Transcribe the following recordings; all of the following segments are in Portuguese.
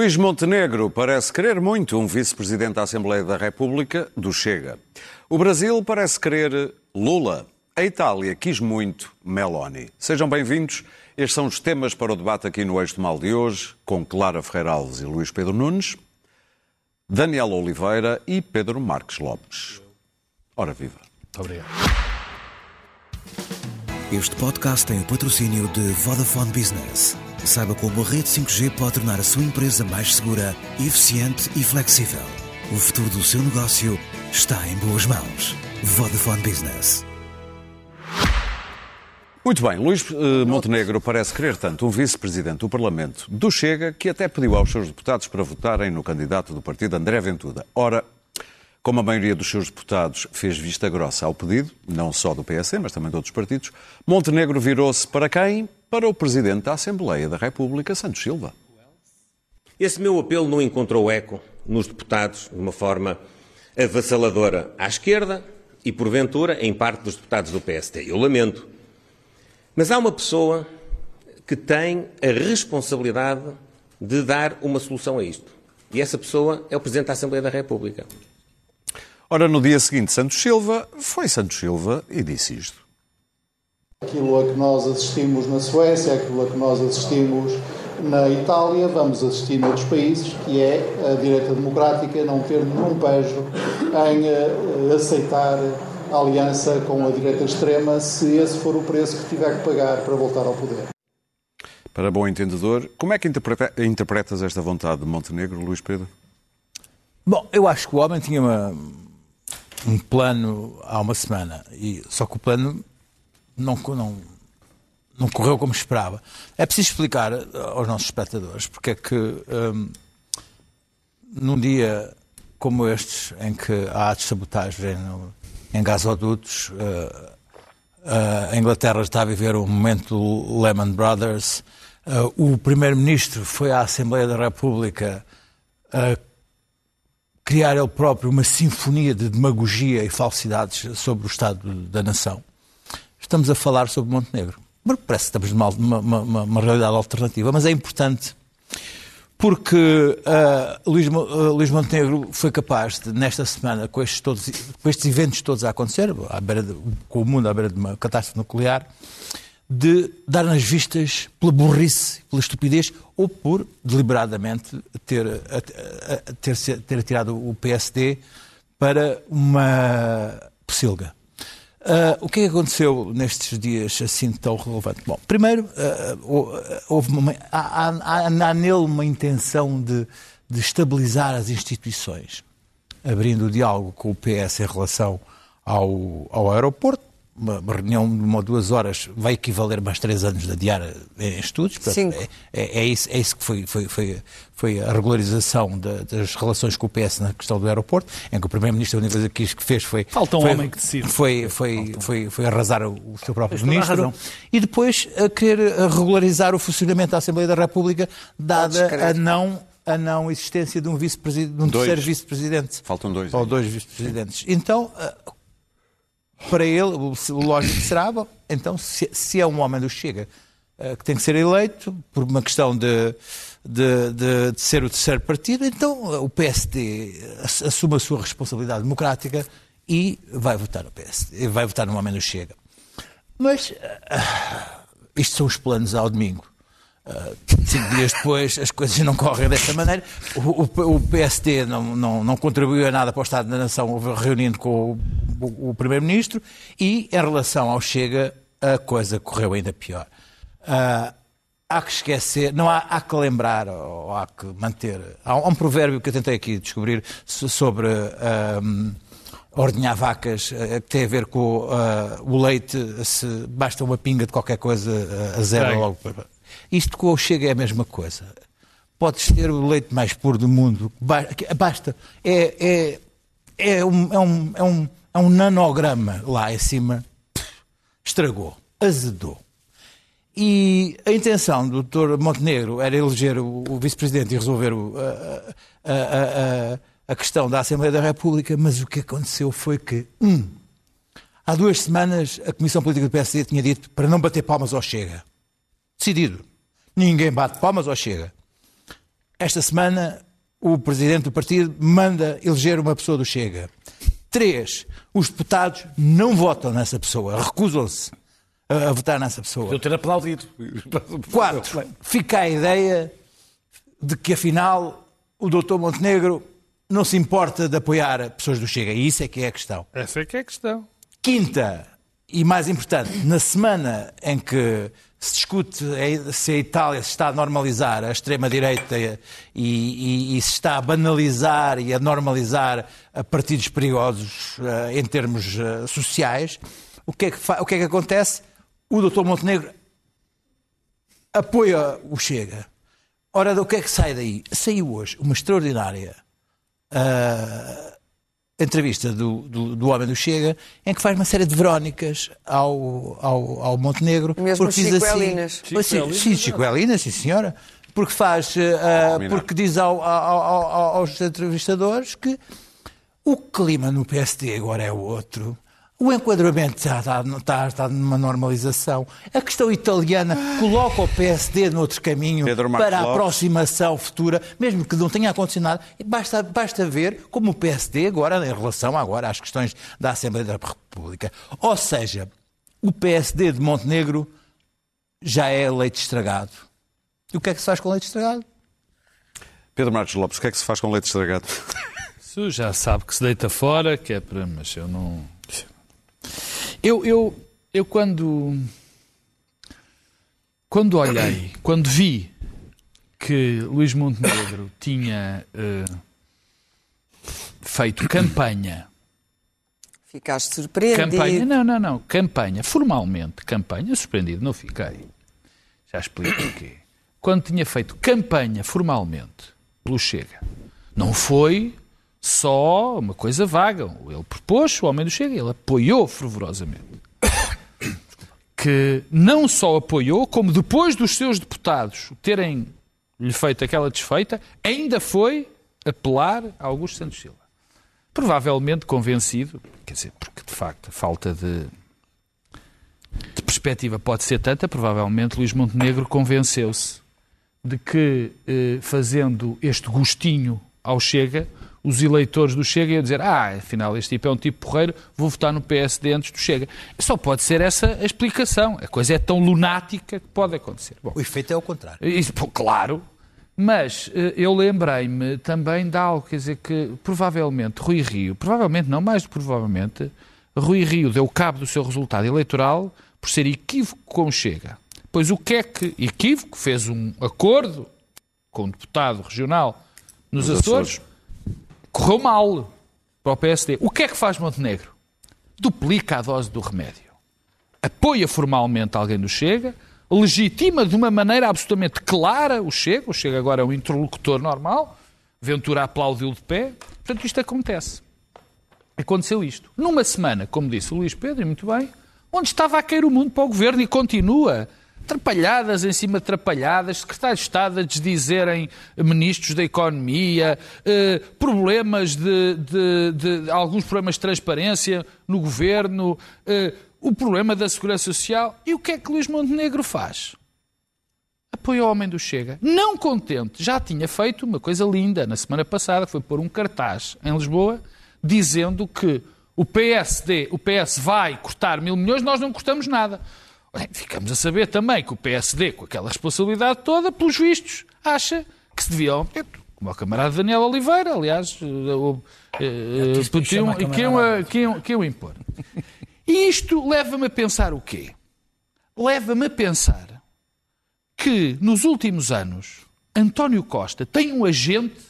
Luís Montenegro parece querer muito um vice-presidente da Assembleia da República do Chega. O Brasil parece querer Lula. A Itália quis muito Meloni. Sejam bem-vindos. Estes são os temas para o debate aqui no Eixo do Mal de hoje, com Clara Ferreira Alves e Luís Pedro Nunes, Daniel Oliveira e Pedro Marques Lopes. Ora viva. Muito obrigado. Este podcast tem o patrocínio de Vodafone Business. Saiba como a rede 5G pode tornar a sua empresa mais segura, eficiente e flexível. O futuro do seu negócio está em boas mãos. Vodafone Business. Muito bem, Luís eh, Montenegro parece querer tanto um vice-presidente do Parlamento do Chega que até pediu aos seus deputados para votarem no candidato do partido André Ventura. Ora, como a maioria dos seus deputados fez vista grossa ao pedido, não só do PS, mas também de outros partidos, Montenegro virou-se para quem? Para o Presidente da Assembleia da República, Santos Silva. Esse meu apelo não encontrou eco nos deputados de uma forma avassaladora à esquerda e, porventura, em parte dos deputados do PSD. Eu lamento. Mas há uma pessoa que tem a responsabilidade de dar uma solução a isto. E essa pessoa é o Presidente da Assembleia da República. Ora, no dia seguinte, Santos Silva foi Santos Silva e disse isto. Aquilo a que nós assistimos na Suécia, aquilo a que nós assistimos na Itália, vamos assistir noutros países, que é a direita democrática não ter nenhum pejo em uh, aceitar a aliança com a direita extrema, se esse for o preço que tiver que pagar para voltar ao poder. Para bom entendedor, como é que interpreta, interpretas esta vontade de Montenegro, Luís Pedro? Bom, eu acho que o homem tinha uma, um plano há uma semana, e, só que o plano não, não, não correu como esperava. É preciso explicar aos nossos espectadores porque é que um, num dia como estes, em que há de sabotagem no, em gasodutos, uh, uh, a Inglaterra está a viver um momento do Lehman Brothers, uh, o Primeiro-Ministro foi à Assembleia da República criar ele próprio uma sinfonia de demagogia e falsidades sobre o Estado da nação. Estamos a falar sobre Montenegro. Parece que estamos numa uma, uma, uma realidade alternativa, mas é importante porque uh, Luís, uh, Luís, Montenegro foi capaz de, nesta semana, com estes, todos, com estes eventos todos a acontecer, à beira de, com o mundo à beira de uma catástrofe nuclear, de dar nas vistas pela burrice, pela estupidez, ou por deliberadamente ter, ter, ter tirado o PSD para uma pocilga. Uh, o que é que aconteceu nestes dias assim tão relevante? Bom, primeiro, uh, houve uma, há, há, há, nele uma intenção de, de estabilizar as instituições, abrindo o diálogo com o PS em relação ao, ao aeroporto, uma reunião de uma ou duas horas vai equivaler mais três anos de adiar em estudos. Portanto, é, é, é, isso, é isso que foi, foi, foi, foi a regularização de, das relações com o PS na questão do aeroporto, em que o Primeiro-Ministro a única coisa que fez foi... Falta um foi, homem que decide. Foi, foi, foi, foi, arrasar o seu próprio Ministro. E depois a querer regularizar o funcionamento da Assembleia da República, dada a não a não existência de um, vice de um terceiro vice-presidente. Faltam dois. Ou dois vice-presidentes. Então, para ele, o lógico será, bom, então, se, se, é um homem do Chega uh, que tem que ser eleito por uma questão de, de, de, de, ser o terceiro partido, então uh, o PSD assume a sua responsabilidade democrática e vai votar no PSD, vai votar no homem do Chega. Mas isto são os planos ao domingo. Uh, cinco dias depois as coisas não correm desta maneira. O, o, o PSD não, não, não, contribuiu a nada para o Estado da Nação, reunindo com o, o Primeiro-Ministro, e em relação ao Chega, a coisa correu ainda pior. Uh, há que esquecer, não há, há que lembrar, ou há que manter. Há um, há um provérbio que eu tentei aqui descobrir sobre. Uh, ordenhar vacas, que tem a ver com o leite, se basta uma pinga de qualquer coisa, a zero logo. Isto com o Chega é a mesma coisa. Podes ter o leite mais puro do mundo, basta. É, é, é, um, é, um, é, um, é um nanograma lá em cima, estragou, azedou. E a intenção do Dr. Montenegro era eleger o, o vice-presidente e resolver o, a, a, a, a, questão da Assembleia da República, mas o que aconteceu foi que, um, há duas semanas a Comissão Política do PSD tinha dito para não bater palmas ao Chega. Decidido. Ninguém bate palmas ou chega. esta semana o presidente do partido manda eleger uma pessoa do Chega. Três, os deputados não votam nessa pessoa, recusam-se a, a votar nessa pessoa. Eu ter aplaudido. Quatro, fica a ideia de que afinal o doutor Montenegro não se importa de apoiar pessoas do Chega. E isso é que é a questão. Essa é que é a questão. Quinta, e mais importante, na semana em que se discute se a Itália se está a normalizar a extrema-direita e, e, e, se está a banalizar e a normalizar a partidos perigosos uh, em termos uh, sociais, o que, é que o que é que acontece? O doutor Montenegro apoia o Chega. Ora, o que é que sai daí? Saiu hoje uma extraordinária uh, entrevista do, do, do, Homem do Chega, em que faz uma série de verónicas ao, ao, ao Montenegro. Mesmo porque diz Chico assim, Elinas. Sim, sim, sim, Chico Elinas, sim senhora. Porque faz, uh, porque diz ao, ao, aos entrevistadores que o clima no PSD agora é outro. O enquadramento está, está, está numa normalização. A questão italiana coloca o PSD noutro caminho para a aproximação futura, mesmo que não tenha acontecido nada. Basta, basta ver como o PSD agora, em relação agora às questões da Assembleia da República. Ou seja, o PSD de Montenegro já é leite estragado. E o que é que se faz com leite estragado? Pedro Marcos Lopes, o que é que se faz com leite estragado? Isso já sabe que se deita fora, que é para. Mas eu não. Eu, eu, eu quando, quando olhei, quando vi que Luís Montenegro tinha uh, feito campanha. Ficaste surpreendido. Campanha, não, não, não. Campanha, formalmente, campanha, surpreendido, não fiquei. Já explico o quê. Quando tinha feito campanha formalmente pelo Chega, não foi só uma coisa vaga. Ele propôs, o homem do Chega, ele apoiou fervorosamente. Que não só apoiou, como depois dos seus deputados terem lhe feito aquela desfeita, ainda foi apelar a Augusto Santos Silva. Provavelmente convencido, quer dizer, porque de facto a falta de, de perspectiva pode ser tanta, provavelmente Luís Montenegro convenceu-se de que, eh, fazendo este gostinho ao Chega, os eleitores do Chega iam dizer ah, afinal este tipo é um tipo porreiro, vou votar no PSD antes do Chega. Só pode ser essa a explicação. A coisa é tão lunática que pode acontecer. Bom, o efeito é o contrário. Isso, claro, mas eh, eu lembrei-me também de algo, quer dizer que provavelmente Rui Rio, provavelmente não, mais do que provavelmente, Rui Rio deu cabo do seu resultado eleitoral por ser equívoco com o Chega. Pois o que é que equívoco fez um acordo com um deputado regional nos, nos Açores, Açores correu mal para o PSD. O que é que faz Montenegro? Duplica a dose do remédio. Apoia formalmente alguém do Chega, legitima de uma maneira absolutamente clara o Chega, o Chega agora é um interlocutor normal, Ventura aplaudiu de pé, portanto isto acontece. Aconteceu isto. Numa semana, como disse o Luís Pedro, e muito bem, onde estava a cair o mundo para o governo e continua atrapalhadas em cima de atrapalhadas, secretários de Estado a desdizerem ministros da Economia, eh, problemas de, de, de, alguns problemas de transparência no governo, eh, o problema da segurança social. E o que é que Luís Montenegro faz? Apoia o homem do Chega. Não contente, já tinha feito uma coisa linda na semana passada, foi pôr um cartaz em Lisboa dizendo que o PSD, o PS vai cortar mil milhões, nós não cortamos nada. Bem, ficamos a saber também que o PSD, com aquela responsabilidade toda, pelos vistos, acha que se deviam, como o camarada Daniel Oliveira, aliás, podiam, que iam impor. E isto leva-me a pensar o quê? Leva-me a pensar que, nos últimos anos, António Costa tem um agente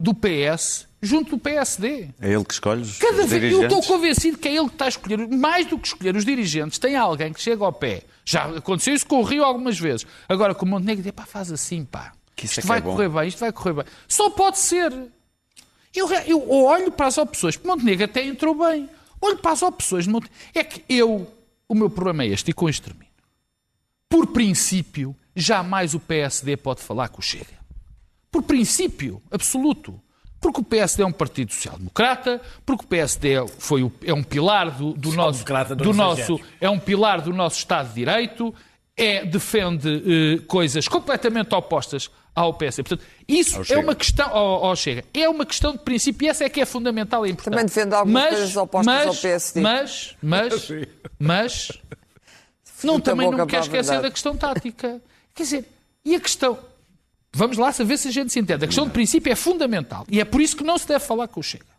do PS junto do PSD. É ele que escolhe os, Cada os vez, dirigentes? Eu estou convencido que é ele que está a escolher. Mais do que escolher os dirigentes, tem alguém que chega ao pé. Já aconteceu isso com o Rio algumas vezes. Agora com o Montenegro diz, pá, faz assim, pá. Que isto isto é vai é correr bem, isto vai correr bem. Só pode ser. Eu, eu olho para as opções. Montenegro até entrou bem. Olho para as opções. É que eu, o meu problema é este, e com isto termino. Por princípio, jamais o PSD pode falar com o Chega. Por princípio absoluto. Porque o PSD é um partido social-democrata, porque o PSD foi o, é um pilar do, do nosso, do nosso é um pilar do nosso Estado de Direito, é, defende eh, coisas completamente opostas ao PSD. Portanto, isso Ao é Chega. uma questão. Ao, ao Chega. É uma questão de princípio e essa é que é fundamental e importante. Também defende algumas mas, coisas opostas mas, ao PSD. Mas, mas, mas, não, também não quer esquecer da questão tática. Quer dizer, e a questão. Vamos lá saber se a gente se entende. A questão de princípio é fundamental. E é por isso que não se deve falar com o Chega.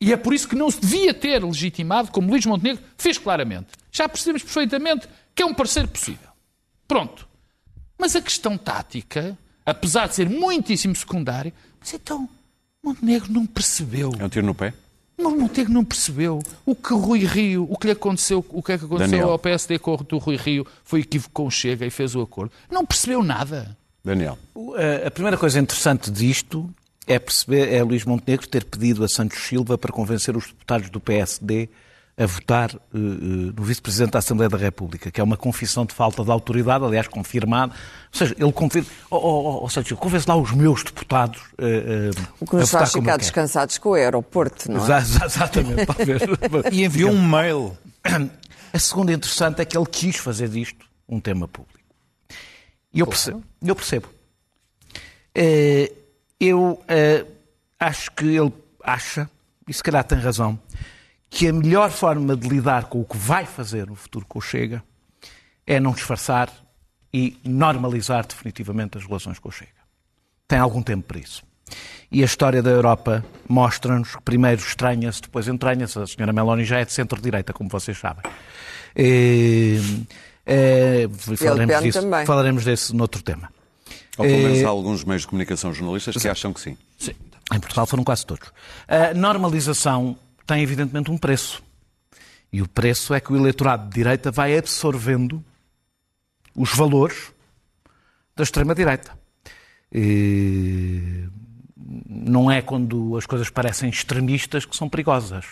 E é por isso que não se devia ter legitimado, como Luís Montenegro fez claramente. Já percebemos perfeitamente que é um parceiro possível. Pronto. Mas a questão tática, apesar de ser muitíssimo secundária, mas então Montenegro não percebeu. É um tiro no pé? Mas Montenegro não percebeu o que o Rui Rio, o que lhe aconteceu, o que é que aconteceu Daniel. ao PSD com o Rui Rio foi equívoco com o Chega e fez o acordo. Não percebeu nada. Daniel. A primeira coisa interessante disto é perceber, é Luís Montenegro ter pedido a Santos Silva para convencer os deputados do PSD a votar eh, eh, no vice-presidente da Assembleia da República, que é uma confissão de falta de autoridade, aliás, confirmada. Ou seja, ele confirma. Oh, oh, oh, oh, Santos Silva, convence lá os meus deputados eh, eh, O que nos faz ficar descansados com o aeroporto, não é? Exa- exa- Exatamente, talvez. E enviou um mail. A segunda interessante é que ele quis fazer disto um tema público. E eu percebo. Eu percebo. Eh, Eu eh, acho que ele acha, e se calhar tem razão, que a melhor forma de lidar com o que vai fazer no futuro com o Chega é não disfarçar e normalizar definitivamente as relações com o Chega. Tem algum tempo para isso. E a história da Europa mostra-nos que primeiro estranha-se, depois entranha-se. A senhora Meloni já é de centro-direita, como vocês sabem. Eh, eh, falaremos, disso, também. falaremos desse noutro tema. Ou pelo menos Eh, há alguns meios de comunicação jornalistas que acham que sim. Em Portugal foram quase todos. A normalização tem, evidentemente, um preço. E o preço é que o eleitorado de direita vai absorvendo os valores da extrema-direita. E Não é quando as coisas parecem extremistas que são perigosas.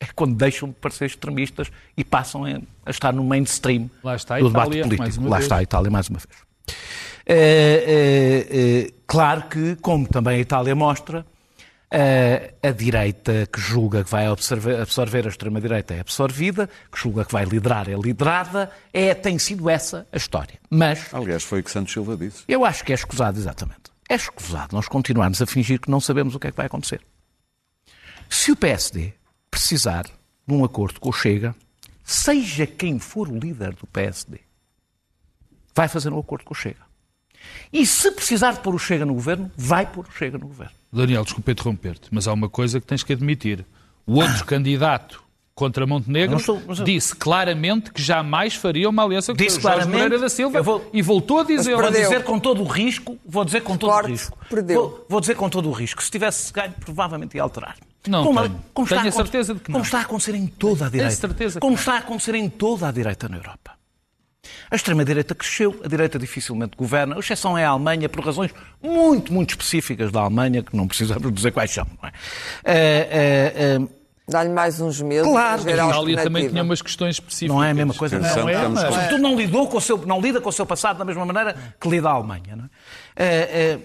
É quando deixam de parecer extremistas e passam a estar no mainstream Lá está a do debate Itália, político. mais uma Lá vez. está a Itália, mais uma vez. É, é, é, claro que, como também a Itália mostra, é, a direita que julga que vai absorver, absorver a extrema-direita é absorvida, que julga que vai liderar é liderada, é, tem sido essa a história. Mas Aliás, foi o que Santos Silva disse. eu acho que é escusado, exatamente. É escusado nós continuarmos a fingir que não sabemos o que é que vai acontecer. Se o PSD precisar de um acordo com o Chega, seja quem for o líder do PSD, vai fazer um acordo com o Chega. E se precisar de pôr o Chega no governo, vai pôr o Chega no governo. Daniel, desculpa interromper-te, mas há uma coisa que tens que admitir. O outro candidato contra Montenegro Eu disse claramente que jamais faria uma aliança com Disse o Jorge claramente, Moreira da Silva vou- e voltou a dizer Vou dizer com todo o risco, vou dizer com todo o Corte, risco. perdeu. Vou, vou dizer com todo o risco. Se tivesse ganho, provavelmente ia alterar. Não como, tenho. como Tenho está a certeza de que como não. está a acontecer em toda a direita. certeza que como não. está a acontecer em toda a direita na Europa. A extrema-direita cresceu, a direita dificilmente governa, a exceção é a Alemanha, por razões muito, muito específicas da Alemanha, que não precisamos dizer quais são. Não é? Eh, eh, eh, Dá-lhe mais uns meses Claro, A Itália também tinha umas questões específicas. não é a mesma coisa. Atenção, Não, é, mas, sobretudo não, lidou com o seu, não lida com o seu passado da mesma maneira que lida a Alemanha. Não é?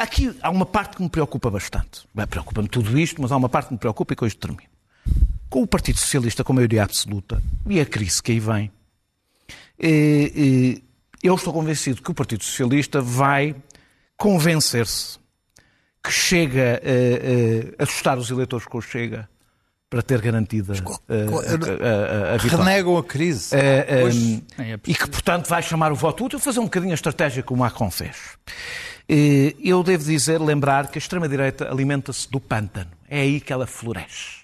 Eh, eh, aqui há uma parte que me preocupa bastante. Preocupa-me tudo isto, mas há uma parte que me preocupa e que hoje termino. Com o Partido Socialista com maioria absoluta e a crise que aí vem, eh, eh, eu estou convencido que o Partido Socialista vai convencer-se que chega eh, a assustar os eleitores com o Chega para ter garantida eh, a, a- a- vitória. Renegam a crise. Eh, eh, nem é e possível. que, portanto, vai chamar o voto útil, fazer um bocadinho a estratégia que o Macron fez. Eh, Eu devo dizer, lembrar que a extrema-direita alimenta-se do pântano. É aí que ela floresce.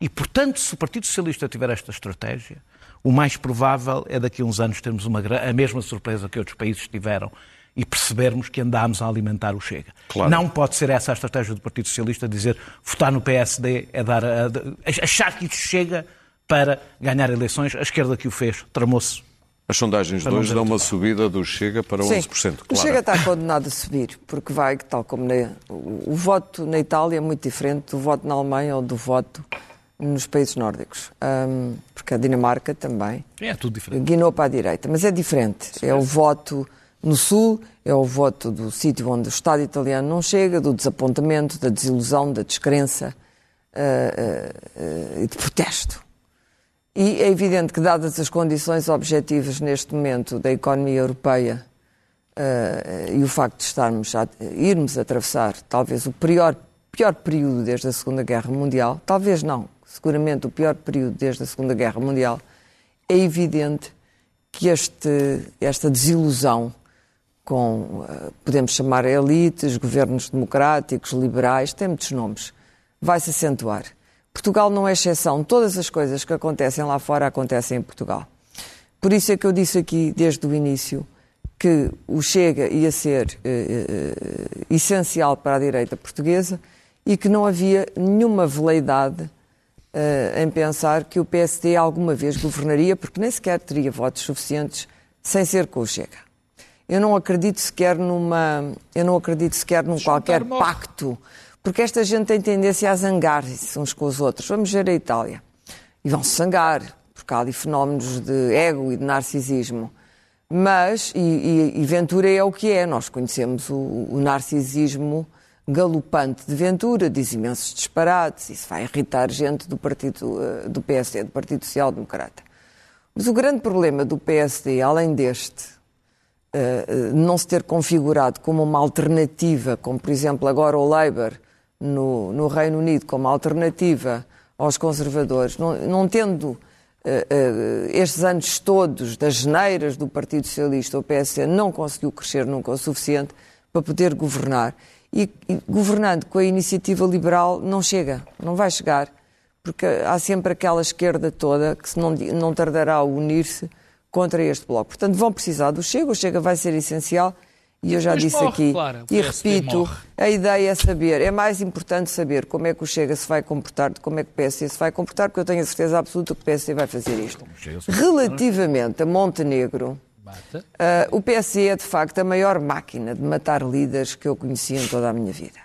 E, portanto, se o Partido Socialista tiver esta estratégia, o mais provável é daqui a uns anos termos uma, a mesma surpresa que outros países tiveram e percebermos que andámos a alimentar o Chega. Claro. Não pode ser essa a estratégia do Partido Socialista, dizer votar no PSD é dar a- a- achar que isso chega para ganhar eleições. A esquerda que o fez tramou-se As sondagens de hoje dão uma subida do Chega para Sim, 11%. o Claro. Chega está condenado a subir, porque vai, tal como na- o, o voto na Itália é muito diferente do voto na Alemanha ou do voto nos países nórdicos. Ahm, porque a Dinamarca também É tudo diferente. guinou para a direita, mas é diferente. É o voto no Sul, é o voto do sítio onde o Estado italiano não chega, do desapontamento, da desilusão, da descrença ah, ah, ah, e de protesto. E é evidente que, dadas as condições objetivas neste momento da economia europeia uh, e o facto de estarmos a, irmos atravessar talvez o pior, pior período desde a Segunda Guerra Mundial, talvez não, seguramente o pior período desde a Segunda Guerra Mundial, é evidente que este, esta desilusão com, uh, podemos chamar elites, governos democráticos, liberais, tem muitos nomes, vai se acentuar. Portugal não é exceção. Todas as coisas que acontecem lá fora acontecem em Portugal. Por isso é que eu disse aqui, desde o início, que o Chega ia ser eh, eh, essencial para a direita portuguesa e que não havia nenhuma veleidade eh, em pensar que o PSD alguma vez governaria, porque nem sequer teria votos suficientes sem ser com o Chega. Eu não acredito sequer numa, eu não acredito sequer num qualquer pacto porque esta gente tem tendência a zangar-se uns com os outros. Vamos ver a Itália. E vão se zangar, porque há ali fenómenos de ego e de narcisismo. Mas, e, e, e Ventura é o que é, nós conhecemos o, o narcisismo galopante de Ventura, diz imensos disparates, isso vai irritar gente do partido eh, do PSD, do Partido Social Democrata. Mas o grande problema do PSD, além deste, eh, eh, não se ter configurado como uma alternativa, como por exemplo agora o Labour, no, no Reino Unido como alternativa aos conservadores, não, não tendo uh, uh, estes anos todos das geneiras do Partido Socialista, o PSD não conseguiu crescer nunca o suficiente para poder governar. E, e governando com a iniciativa liberal não chega, não vai chegar, porque há sempre aquela esquerda toda que não, não tardará a unir-se contra este bloco. Portanto, vão precisar do Chega, o Chega vai ser essencial e eu já Mas disse morre, aqui Clara, e repito, morre. a ideia é saber, é mais importante saber como é que o Chega se vai comportar como é que o PSD se vai comportar, porque eu tenho a certeza absoluta que o PSD vai fazer isto. Relativamente a Montenegro, ah, o PSD é de facto a maior máquina de matar líderes que eu conheci em toda a minha vida.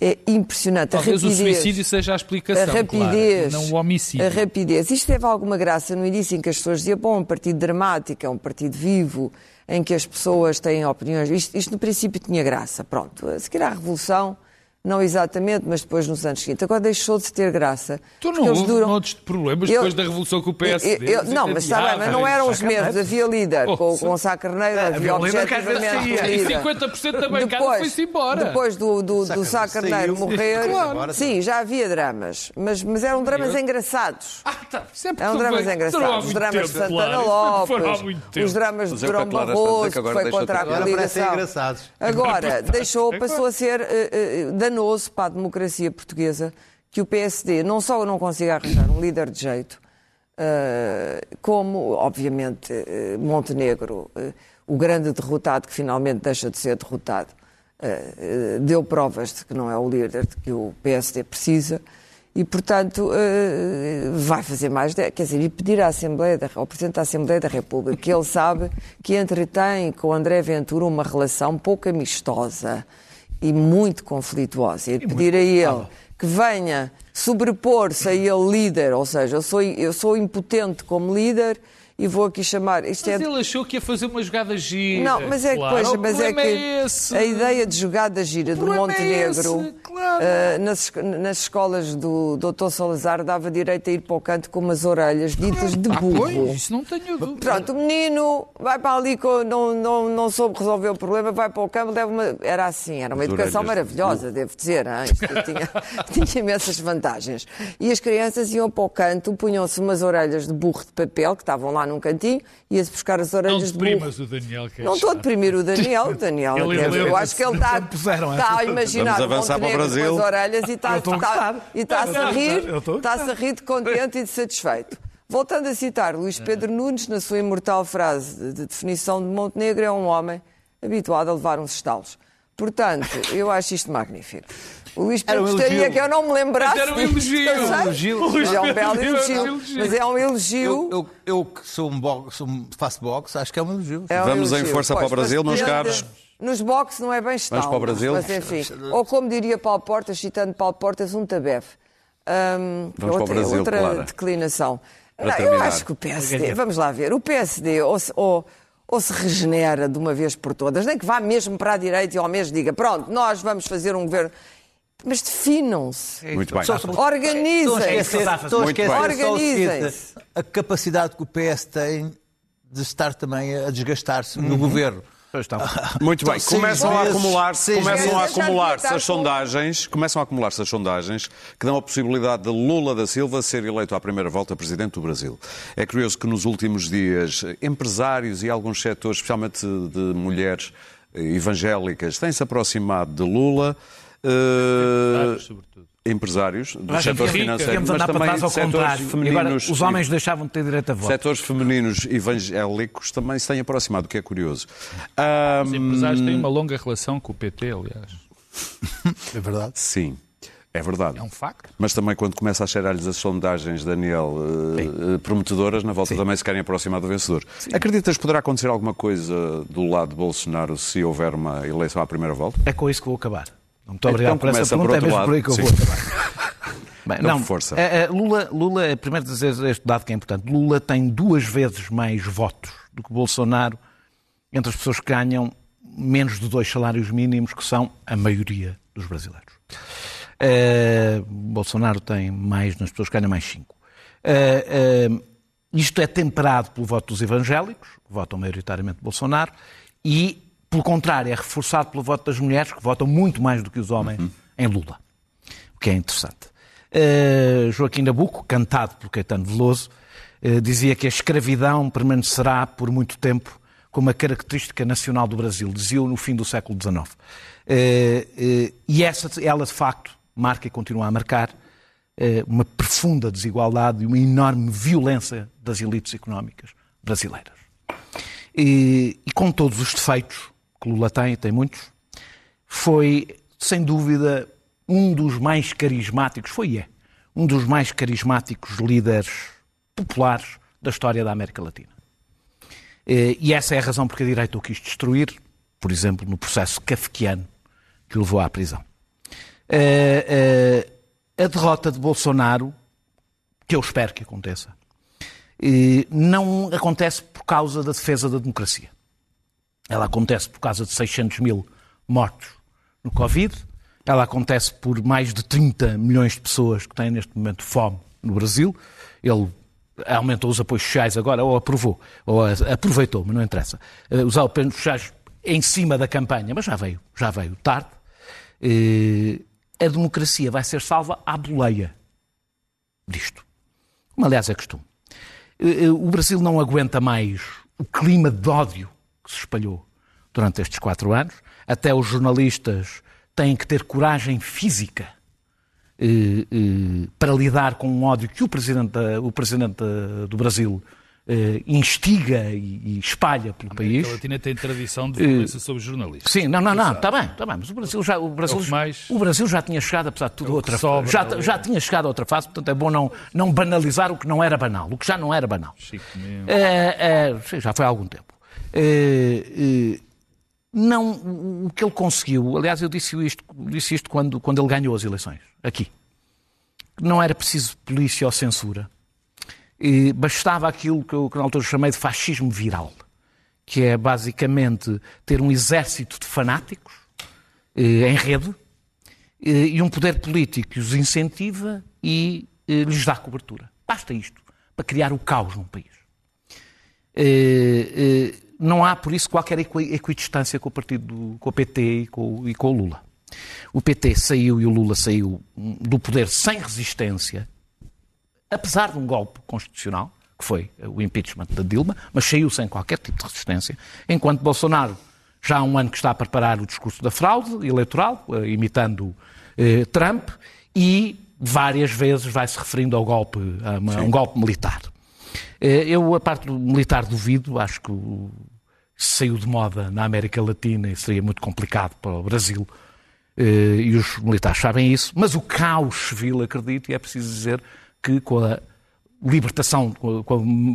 É impressionante. Talvez a o suicídio seja a explicação, a rapidez, Clara, não o homicídio. A rapidez. Isto teve alguma graça no início em que as pessoas diziam, bom, um partido dramático, é um partido vivo, em que as pessoas têm opiniões. Isto, isto no princípio tinha graça. Pronto, a seguir à Revolução, não exatamente, mas depois nos anos seguintes. Agora deixou de ter graça. Tu não houve duram- de problemas Eu- depois da revolução com o PSD. eu- eu- não, mas está bem, mas não eram os mesmos. Havia líder Oh, com, com o Sá Carneiro, havia líder às vezes objetivamente saía. E líder. 50% da bancada Depois- foi-se embora. Depois do, do, do Sá Carneiro morrer, Claro. sim, já havia dramas, mas, mas eram dramas engraçados. Ah, tá. Sempre Eram tudo dramas bem. engraçados. Os dramas de Santana Lopes, os dramas de é Durão dizer, Barroso, que foi contra a coligação. engraçados. Agora, deixou, passou a ser eh, eh, danoso para a democracia portuguesa que o PSD não só não consiga arranjar um líder de jeito, eh, como, obviamente, eh, Montenegro, eh, o grande derrotado que finalmente deixa de ser derrotado, deu provas de que não é o líder de que o PSD precisa e, portanto, vai fazer mais, quer dizer, e pedir à Assembleia, da, ao Presidente da Assembleia da República, que ele sabe que entretém com André Ventura uma relação pouco amistosa e muito conflituosa. E pedir a ele que venha sobrepor-se a ele líder, ou seja, eu sou, eu sou impotente como líder e vou aqui chamar. Isto Mas é ele achou que ia fazer uma jogada gira. não, mas é que, claro. pois, O mas é que esse. a ideia de jogada gira do é Montenegro esse, claro. eh, nas, nas escolas do Dr. Salazar dava direito a ir para o canto com umas orelhas ditas de Ah, burro. pois, isso não tenho dúvida. Pronto, o menino vai para ali, com, não, não, não soube resolver o problema, vai para o campo, leva uma. Era assim, era uma As educação orelhas de maravilhosa, devo dizer. hein? Isto tinha, tinha imensas vantagens. E as crianças iam para o canto, punham-se umas orelhas de burro de papel, que estavam lá num cantinho, ia-se buscar as Não orelhas de burro. deprimas o Daniel. Que é Não estou a deprimir o Daniel. O Daniel Ele eu acho que ele está, puseram está a imaginar Vamos o avançar para o Montenegro Brasil. com as orelhas e está, está- e está-se a rir, Eu estou a está-se a rir de contente e de satisfeito. Voltando a citar Luís Pedro Nunes, na sua imortal frase de- de definição de Montenegro, é um homem habituado a levar uns estalos. Portanto, eu acho isto magnífico. O Luís Pedro um gostaria elogio. que eu não me lembrasse. Mas era um elogio. Um elogio. Mas é um belo um elogio. elogio. Mas é um elogio. Eu, eu, eu que sou um boxe, sou um- faço boxe, acho que é um elogio. É um Vamos em elogio. força para o Pois, Brasil, meus caros. Nos boxes não é bem estalo. para o Brasil? Mas enfim. Ou como diria Paulo Portas, citando Paulo Portas, um tabef. Hum, Vamos para o outra, Brasil, outra Clara. declinação. Não, eu acho que o PSD, vamos lá ver, o PSD ou se, ou, ou se regenera de uma vez por todas, nem que vá mesmo para a direita e ao mesmo diga, pronto, nós vamos fazer um governo. Mas definam-se. Muito bem. Organizem-se. a Muito bem. só o seguinte, Organizem-se. a capacidade que o PS tem de estar também a desgastar-se no governo. Está. Muito bem, Seis começam a acumular-se começam a devia as sondagens, começam a acumular-se as sondagens que dão a possibilidade de Lula da Silva ser eleito à primeira volta presidente do Brasil. É curioso que nos últimos dias empresários e alguns setores, especialmente de mulheres evangélicas, têm-se aproximado de Lula. Eh, sobretudo. empresários do Acho setor que financeiro, mas andar para também trás ao setores contrário. E Agora, femininos. os homens deixavam de ter direito a voto. Setores femininos evangélicos também se têm aproximado, o que é curioso. Os Ahm, empresários têm uma longa relação com o PT, aliás. É verdade. sim, é verdade. É um facto. Mas também quando começa a cheirar-lhes as sondagens, Daniel, eh, eh, prometedoras, na volta também se querem aproximar do vencedor. Acreditas que poderá acontecer alguma coisa do lado de Bolsonaro se houver uma eleição à primeira volta? É com isso que vou acabar. Muito obrigado Então por essa por pergunta, é mesmo lado. por aí que eu Sim. vou. Bem, Então, não, força. eh, eh, Lula, Lula, é primeiro dizer este dado que é importante. Lula tem duas vezes mais votos do que Bolsonaro entre as pessoas que ganham menos de dois salários mínimos, que são a maioria dos brasileiros. Eh, Bolsonaro tem mais nas pessoas que ganham mais cinco. Eh, isto é temperado pelo voto dos evangélicos, que votam maioritariamente Bolsonaro, e, pelo contrário, é reforçado pelo voto das mulheres, que votam muito mais do que os homens em Lula o que é interessante. Uh, Joaquim Nabuco, cantado por Caetano Veloso, uh, dizia que a escravidão permanecerá por muito tempo como uma característica nacional do Brasil, dizia no fim do século XIX. Uh, uh, e essa, ela, de facto, marca e continua a marcar uma profunda desigualdade e uma enorme violência das elites económicas brasileiras. E, e com todos os defeitos que Lula tem, tem muitos, foi, sem dúvida, um dos mais carismáticos, foi e é, um dos mais carismáticos líderes populares da história da América Latina. Eh, E essa é a razão porque a direita o quis destruir, por exemplo, no processo kafkiano que o levou à prisão. Eh, eh, A derrota de Bolsonaro, que eu espero que aconteça, não acontece por causa da defesa da democracia. Ela acontece por causa de 600 mil mortos no Covid, ela acontece por mais de 30 milhões de pessoas que têm neste momento fome no Brasil. Ele aumentou os apoios sociais agora, ou aprovou, ou aproveitou, mas não interessa. Eh, Os apoios sociais em cima da campanha, mas já veio, já veio tarde. Eh, A democracia vai ser salva à boleia disto. Como aliás é costume. Eh, O Brasil não aguenta mais o clima de ódio que se espalhou durante estes quatro anos. Até os jornalistas têm que ter coragem física eh, eh, para lidar com um ódio que o Presidente, o presidente do Brasil eh, instiga e, e espalha pelo país. A Latina tem tradição de violência sobre jornalistas. Sim, não, não, não, está bem, está bem, mas o Brasil já, o Brasil, É o mais- o Brasil já tinha chegado, apesar de tudo, a É outra sobra já, ali. já tinha chegado a outra fase, portanto é bom não, não banalizar o que não era banal, o que já não era banal. Chico mesmo. É, é, sim, já foi há algum tempo. É, é, não, o- que ele conseguiu, aliás, eu disse isto, disse isto quando, quando ele ganhou as eleições, aqui. Não era preciso polícia ou censura. E bastava aquilo que eu que na altura chamei de fascismo viral, que é basicamente ter um exército de fanáticos eh, em rede eh, e um poder político que os incentiva e eh, lhes dá cobertura. Basta isto para criar o caos num país. Eh, eh, não há, por isso, qualquer equi- equidistância com o partido, do- com o PT e com, o- e com o Lula. O PT saiu e o Lula saiu hum, do poder sem resistência, apesar de um golpe constitucional, que foi o impeachment da Dilma, mas saiu sem qualquer tipo de resistência, enquanto Bolsonaro já há um ano que está a preparar o discurso da fraude eleitoral, eh, imitando eh, Trump, e várias vezes vai se referindo ao golpe, a uma- a um golpe militar. Eh, Eu, a parte do militar, duvido, acho que o- saiu de moda na América Latina e seria muito complicado para o Brasil. Eh, E os militares sabem isso, mas o caos civil, acredito, e é preciso dizer que com a libertação, com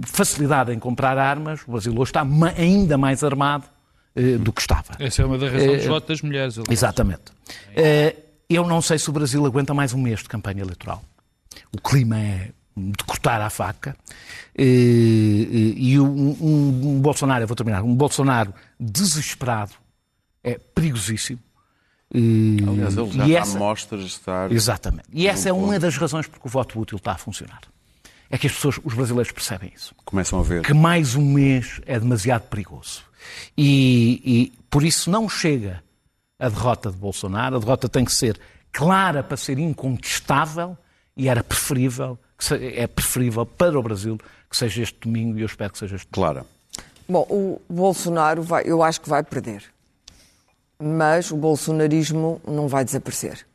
a- facilidade em comprar armas, o Brasil hoje está ainda mais armado eh, do que estava. Essa é uma das razões dos votos das mulheres. aliás. Exatamente. Eh, Eu não sei se o Brasil aguenta mais um mês de campanha eleitoral. O clima é de cortar a faca. Eh, eh, E um, um- um Bolsonaro, eu vou terminar, um Bolsonaro desesperado é perigosíssimo. E, Aliás, ele já e está essa- a mostras de estar. Exatamente. E essa é uma ponto. das razões porque o voto útil está a funcionar. É que as pessoas, os brasileiros percebem isso. Começam a ver. Que mais um mês é demasiado perigoso. E, e por isso não chega a derrota de Bolsonaro. A derrota tem que ser clara para ser incontestável e era preferível, que é preferível para o Brasil que seja este domingo e eu espero que seja este domingo. Clara. Bom, o Bolsonaro vai, eu acho que vai perder. Mas o bolsonarismo não vai desaparecer.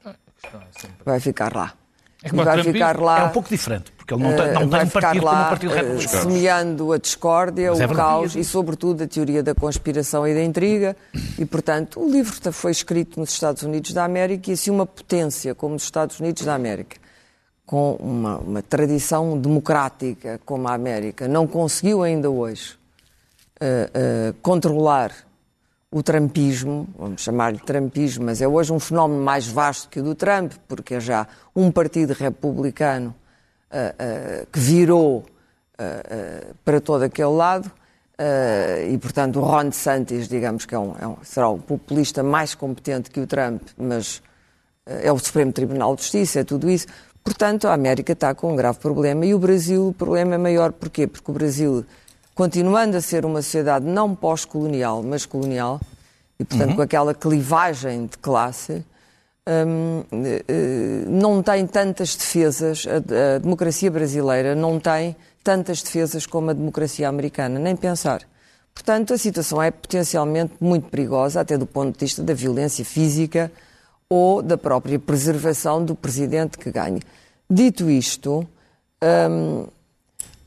Vai ficar lá. É que e vai ficar lá. É um pouco diferente, porque ele não tem, eh, não tem vai um ficar partido como lá, o Partido eh, Republicano. semeando a discórdia, Mas é o verdade. caos e, sobretudo, a teoria da conspiração e da intriga. E, portanto, o livro foi escrito nos Estados Unidos da América e, assim, uma potência como os Estados Unidos da América, com uma, uma tradição democrática como a América, não conseguiu ainda hoje eh, eh, controlar o trumpismo, vamos chamar-lhe trumpismo, mas é hoje um fenómeno mais vasto que o do Trump, porque é já um partido republicano eh, que virou para todo aquele lado. eh, e, portanto, o Ron DeSantis, digamos que é um, é um- será o populista mais competente que o Trump, mas eh, é o Supremo Tribunal de Justiça, é tudo isso. Portanto, a América está com um grave problema e o Brasil, o problema é maior. Porquê? Porque o Brasil, continuando a ser uma sociedade não pós-colonial, mas colonial, e portanto com aquela clivagem de classe, eh, eh, não tem tantas defesas, a, a democracia brasileira não tem tantas defesas como a democracia americana, nem pensar. Portanto, a situação é potencialmente muito perigosa, até do ponto de vista da violência física ou da própria preservação do presidente que ganha. Dito isto, hum,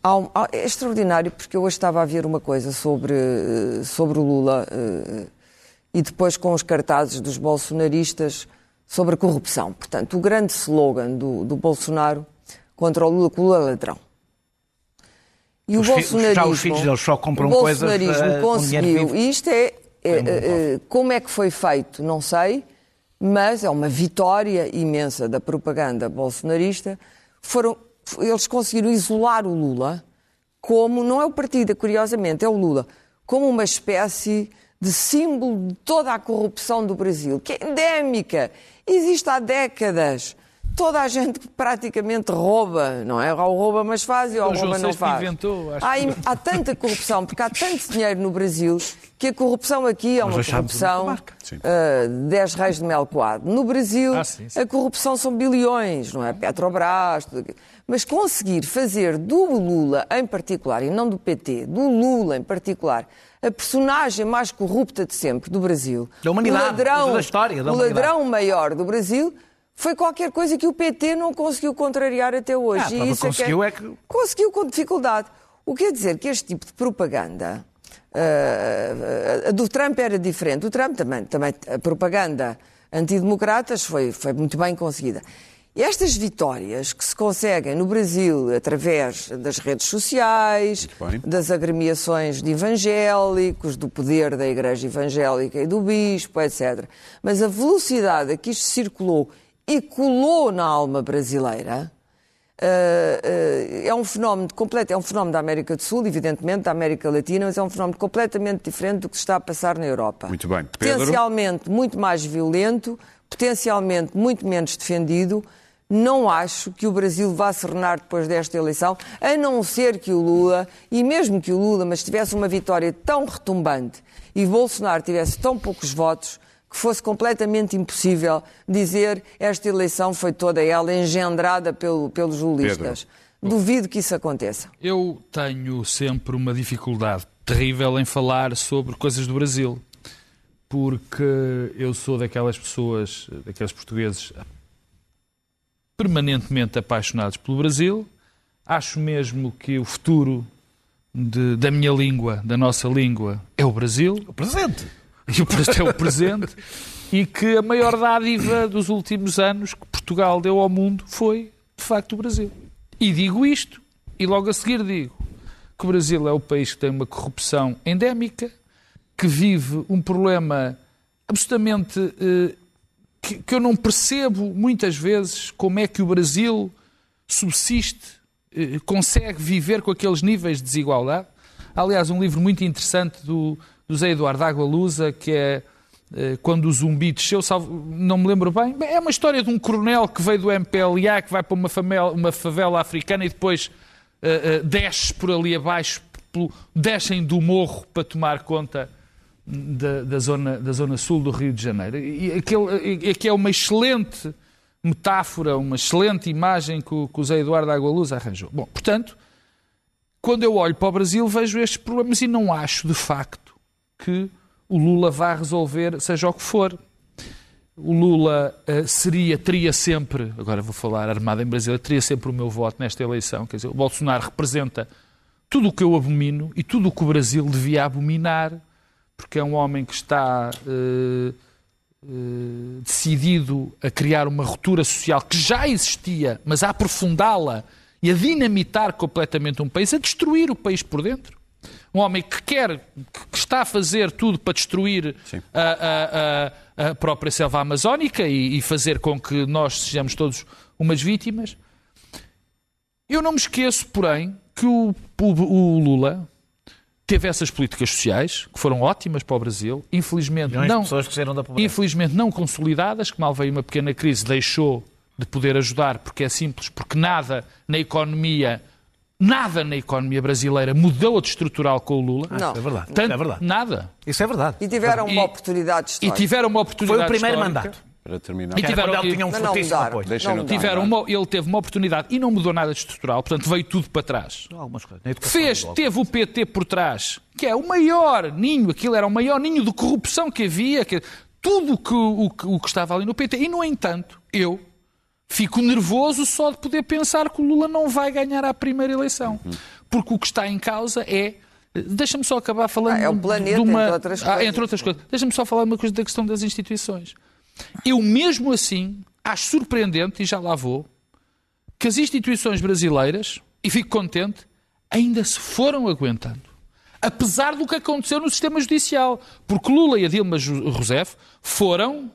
um- é extraordinário porque eu hoje estava a ver uma coisa sobre, eh, sobre o Lula eh, e depois com os cartazes dos bolsonaristas sobre a corrupção. Portanto, o grande slogan do, do Bolsonaro contra o Lula, que o Lula é ladrão. E Os o fi- já os bolsonarismo, filhos deles só compram o coisas, bolsonarismo eh, dinheiro conseguiu, e isto é, é, é, é, como é que foi feito, não sei, mas é uma vitória imensa da propaganda bolsonarista. Foram, eles conseguiram isolar o Lula como, não é o partido, curiosamente, é o Lula, como uma espécie de símbolo de toda a corrupção do Brasil, que é endémica, existe há décadas. Toda a gente praticamente rouba, não é? Ou rouba, mas faz, ou O João rouba, não faz. inventou, acho Há, há tanta corrupção, porque há tanto dinheiro no Brasil, que a corrupção aqui é uma uma corrupção ah, de 10 reis de mel coado. No Brasil, Ah, sim, sim. a corrupção são bilhões, não é? Petrobras, tudo aquilo. Mas conseguir fazer do Lula em particular, e não do PT, do Lula em particular, a personagem mais corrupta de sempre do Brasil, Da humanidade, o ladrão, da história da o ladrão maior do Brasil, foi qualquer coisa que o PT não conseguiu contrariar até hoje. Ah, E isso é que conseguiu é que- conseguiu com dificuldade. O que quer dizer que este tipo de propaganda a do Trump era diferente. O Trump também, também a propaganda antidemocratas foi, foi muito bem conseguida. E estas vitórias que se conseguem no Brasil através das redes sociais, das agremiações de evangélicos, do poder da Igreja Evangélica e do Bispo, etc. Mas a velocidade a que isto circulou e colou na alma brasileira eh, eh, é um fenómeno completo, é um fenómeno da América do Sul, evidentemente, da América Latina, mas é um fenómeno completamente diferente do que se está a passar na Europa. Muito bem. Pedro? Potencialmente muito mais violento, potencialmente muito menos defendido. Não acho que o Brasil vá se renar depois desta eleição, a não ser que o Lula, e mesmo que o Lula, mas tivesse uma vitória tão retumbante e Bolsonaro tivesse tão poucos votos, que fosse completamente impossível dizer esta eleição foi toda ela engendrada pelo- pelos lulistas. Duvido que isso aconteça. Eu tenho sempre uma dificuldade terrível em falar sobre coisas do Brasil, porque eu sou daquelas pessoas, daqueles portugueses permanentemente apaixonados pelo Brasil. Acho mesmo que o futuro de- da minha língua, da nossa língua, é o Brasil O presente. E o presente é o presente, e que a maior dádiva dos últimos anos que Portugal deu ao mundo foi, de facto, o Brasil. E digo isto, e logo a seguir digo que o Brasil é o país que tem uma corrupção endémica, que vive um problema absolutamente eh, que, que eu não percebo muitas vezes como é que o Brasil subsiste, eh, consegue viver com aqueles níveis de desigualdade. Aliás, um livro muito interessante do, do Zé Eduardo Agualusa, que é eh, quando o zumbi desceu, não me lembro bem. É uma história de um coronel que veio do MPLA, que vai para uma favela, uma favela africana e depois eh, eh, desce por ali abaixo, pelo- descem do morro para tomar conta da, da zona, da zona sul do Rio de Janeiro. E aquele, que é uma excelente metáfora, uma excelente imagem que o, que o Zé Eduardo Agualuz arranjou. Bom, portanto, quando eu olho para o Brasil, vejo estes problemas e não acho, de facto, que o Lula vá resolver, seja o que for. O Lula eh, seria, teria sempre, agora vou falar armado em Brasília, teria sempre o meu voto nesta eleição. Quer dizer, o Bolsonaro representa tudo o que eu abomino e tudo o que o Brasil devia abominar, porque é um homem que está eh, eh, decidido a criar uma ruptura social que já existia, mas a aprofundá-la e a dinamitar completamente um país, a destruir o país por dentro. Um homem que quer, que está a fazer tudo para destruir a, a- a- a própria selva amazónica e, e fazer com que nós sejamos todos umas vítimas. Eu não me esqueço, porém, que o, o- o Lula teve essas políticas sociais que foram ótimas para o Brasil. Infelizmente, Milhões não, infelizmente não consolidadas, que mal veio uma pequena crise, deixou de poder ajudar, porque é simples, porque nada na economia, nada na economia brasileira mudou de estrutural com o Lula. Não. É verdade. Tanto- é verdade. Nada. Isso é verdade. E tiveram uma E- oportunidade E histórica. tiveram uma Foi oportunidade o primeiro histórica. mandato. Para terminar. E tiveram- ele tinha um fortíssimo apoio. Tiveram uma- ele teve uma oportunidade e não mudou nada de estrutural, portanto veio tudo para trás. Algumas coisas. Fez, teve o PT por trás, que é o maior ninho, aquilo era o maior ninho de corrupção que havia, que, tudo o que, o, o que estava ali no PT. E, no entanto, eu fico nervoso só de poder pensar que o Lula não vai ganhar a primeira eleição. Porque o que está em causa é. Deixa-me só acabar falando Ah, é o planeta, de uma. entre outras Ah, coisas. entre outras coisas. Deixa-me só falar uma coisa da questão das instituições. Eu, mesmo assim, acho surpreendente, e já lá vou, que as instituições brasileiras, e fico contente, ainda se foram aguentando. Apesar do que aconteceu no sistema judicial. Porque Lula e a Dilma Rousseff foram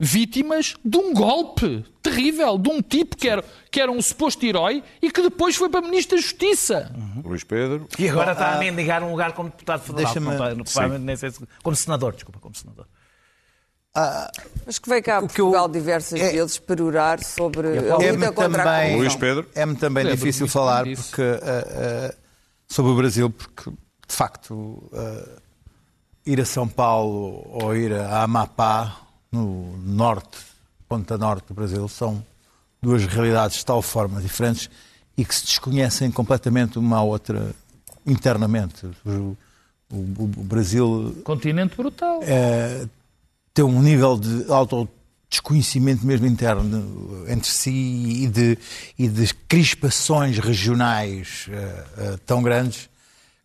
vítimas de um golpe terrível, de um tipo que era, que era um suposto herói e que depois foi para Ministro da Justiça. Luís Pedro. E agora está a mendigar um lugar como deputado federal. Deixa-me- Não sei se- Como senador, desculpa, como senador. Mas que veio cá a que eu- Portugal diversas é- vezes perorar sobre a É-me luta contra a também, corrupção. Luís Pedro. É-me também Lembro-me difícil falar porque, ah, ah, sobre o Brasil, porque de facto ah, ir a São Paulo ou ir a Amapá, no norte, ponta norte do Brasil, são duas realidades de tal forma diferentes e que se desconhecem completamente uma à outra internamente. O, o- o Brasil Continente brutal. eh, tem um nível de auto desconhecimento mesmo interno entre si e de, e de crispações regionais eh, eh, tão grandes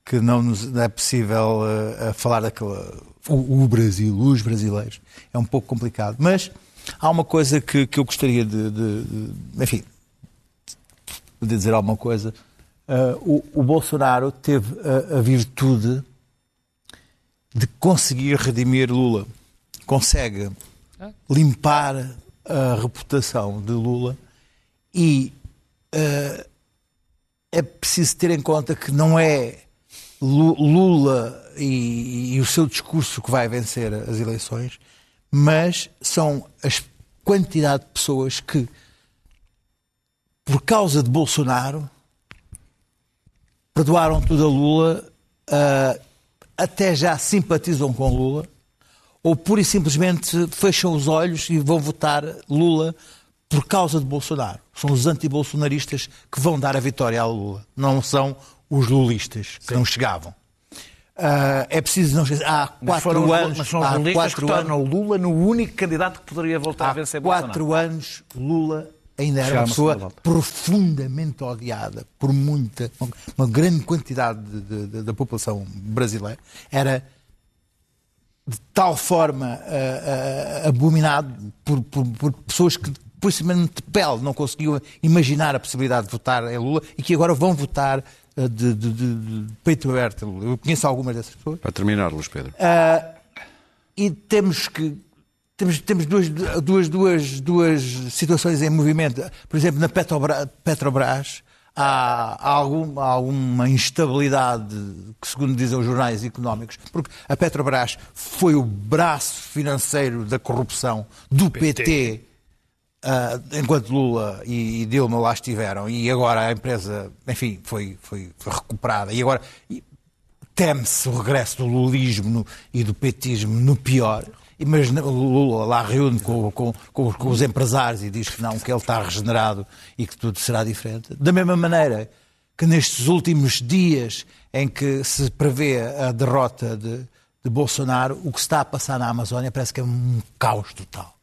que não, nos, não é possível eh, falar daquela o, o Brasil, os brasileiros. É um pouco complicado. Mas há uma coisa que, que eu gostaria de, de- de- enfim, de dizer alguma coisa. Eh, o, o Bolsonaro teve a- a virtude de conseguir redimir Lula. Consegue limpar a reputação de Lula e eh, é preciso ter em conta que não é Lu- Lula e, e o seu discurso que vai vencer as eleições, mas são as quantidade de pessoas que, por causa de Bolsonaro, perdoaram tudo a Lula, ah, até já simpatizam com Lula, ou pura e simplesmente fecham os olhos e vão votar Lula por causa de Bolsonaro. São os anti-bolsonaristas que vão dar a vitória a Lula, não são os lulistas que não chegavam. Ah, é preciso não esquecer, há Mas foram quatro os- anos, mas são os há quatro anos, o Lula no único candidato que poderia voltar a há vencer Bolsonaro. quatro anos Lula ainda era uma pessoa profundamente odiada por muita, uma grande quantidade de- de- de- da população brasileira. Era de tal forma ah, ah, abominado por, por- por pessoas que, por simplesmente de pele, não conseguiam imaginar a possibilidade de votar em Lula e que agora vão votar de, de- de- de peito aberto. Eu conheço algumas dessas pessoas. Para terminar, Luís Pedro. E temos que. Temos, temos duas, duas, duas, duas situações em movimento. Por exemplo, na Petrobra- Petrobras, há, há algum- há alguma instabilidade, que segundo dizem os jornais económicos, porque a Petrobras foi o braço financeiro da corrupção do PT, ah, enquanto Lula e, e Dilma lá estiveram, e agora a empresa, enfim, foi, foi, foi recuperada, e agora teme-se o regresso do lulismo no- e do petismo no pior. Mas Lula lá reúne com, com- com- com os empresários e diz que não, que ele está regenerado e que tudo será diferente. Da mesma maneira que nestes últimos dias em que se prevê a derrota de, de Bolsonaro, o que está a passar na Amazónia parece que é um caos total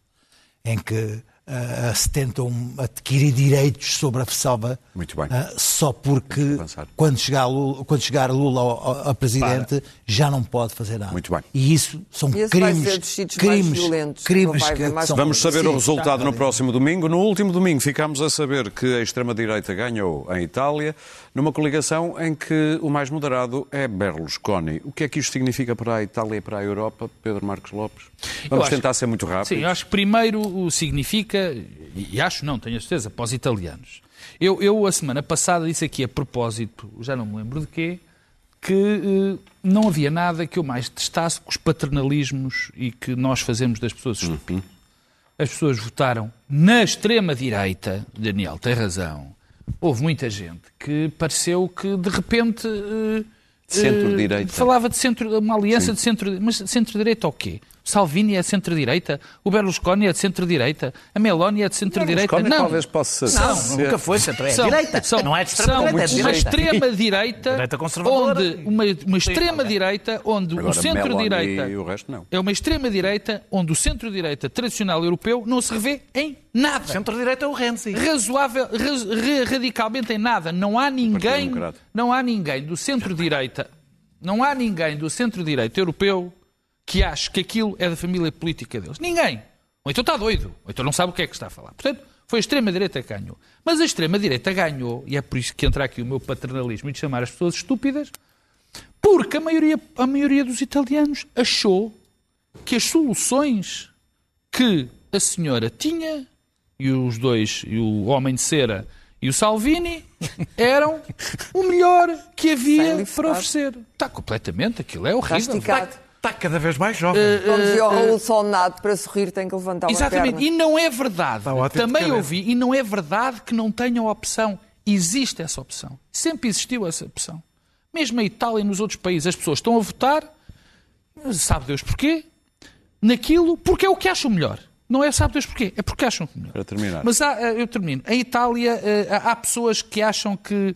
em que ah, se tentam adquirir direitos sobre a Muito bem. ah, só porque quando chegar Lula, quando chegar Lula ao, ao- a presidente já não pode fazer nada. Muito bem. E isso são E crimes, crimes, violentos, crimes que mais são Vamos saber Sim, o resultado no próximo domingo. No último domingo ficámos a saber que a extrema-direita ganhou em Itália numa coligação em que o mais moderado é Berlusconi. O que é que isto significa para a Itália e para a Europa, Pedro Marcos Lopes? Vamos acho- tentar ser muito rápidos. Sim, eu acho que primeiro o significa, e e acho não, tenho a certeza, para os italianos. Eu, eu a semana passada disse aqui a propósito, já não me lembro de quê, que eh, não havia nada que eu mais detestasse que os paternalismos e que nós fazemos das pessoas estúpidas. As pessoas votaram na extrema-direita, Daniel tem razão, houve muita gente que pareceu que de repente eh, Centro-direita. eh, falava de centro, uma aliança de centro, mas centro-direita o quê? Salvini é de centro-direita? O Berlusconi é de centro-direita? A Meloni é de centro-direita? Não. talvez possa Não, ser. nunca foi centro, é São- direita. são- não é de são extrema-direita, é de uma direita. extrema-direita Direita conservadora. onde uma, uma extrema-direita onde Agora, o centro-direita Meloni e o resto não. é uma extrema-direita onde o centro-direita tradicional europeu não se revê em nada. Centro-direita é o Renzi. Razoável, raz- ra- radicalmente em nada. Não há ninguém, não há ninguém do centro-direita, não há ninguém do centro-direita europeu que ache que aquilo é da família política deles. Ninguém. Ou então está doido, ou então não sabe o que é que está a falar. Portanto, foi a extrema-direita que ganhou. Mas a extrema-direita ganhou, e é por isso que entra aqui o meu paternalismo e de chamar as pessoas estúpidas, porque a maioria, a maioria dos italianos achou que as soluções que a senhora tinha, e os dois, e o homem de cera e o Salvini, eram o melhor que havia para oferecer. Está completamente, aquilo é Está horrível. esticado. Está cada vez mais jovem. Não dizia o solnado para sorrir tem que levantar uma Exatamente, perna. e não é verdade. Também ouvi, e não é verdade que não tenham opção. Existe essa opção. Sempre existiu essa opção. Mesmo a Itália e nos outros países, as pessoas estão a votar, sabe Deus porquê, naquilo, porque é o que acham melhor. Não é sabe Deus porquê, é porque acham melhor. Para terminar. Mas há, eh, eu termino. Em Itália eh, há há pessoas que acham que,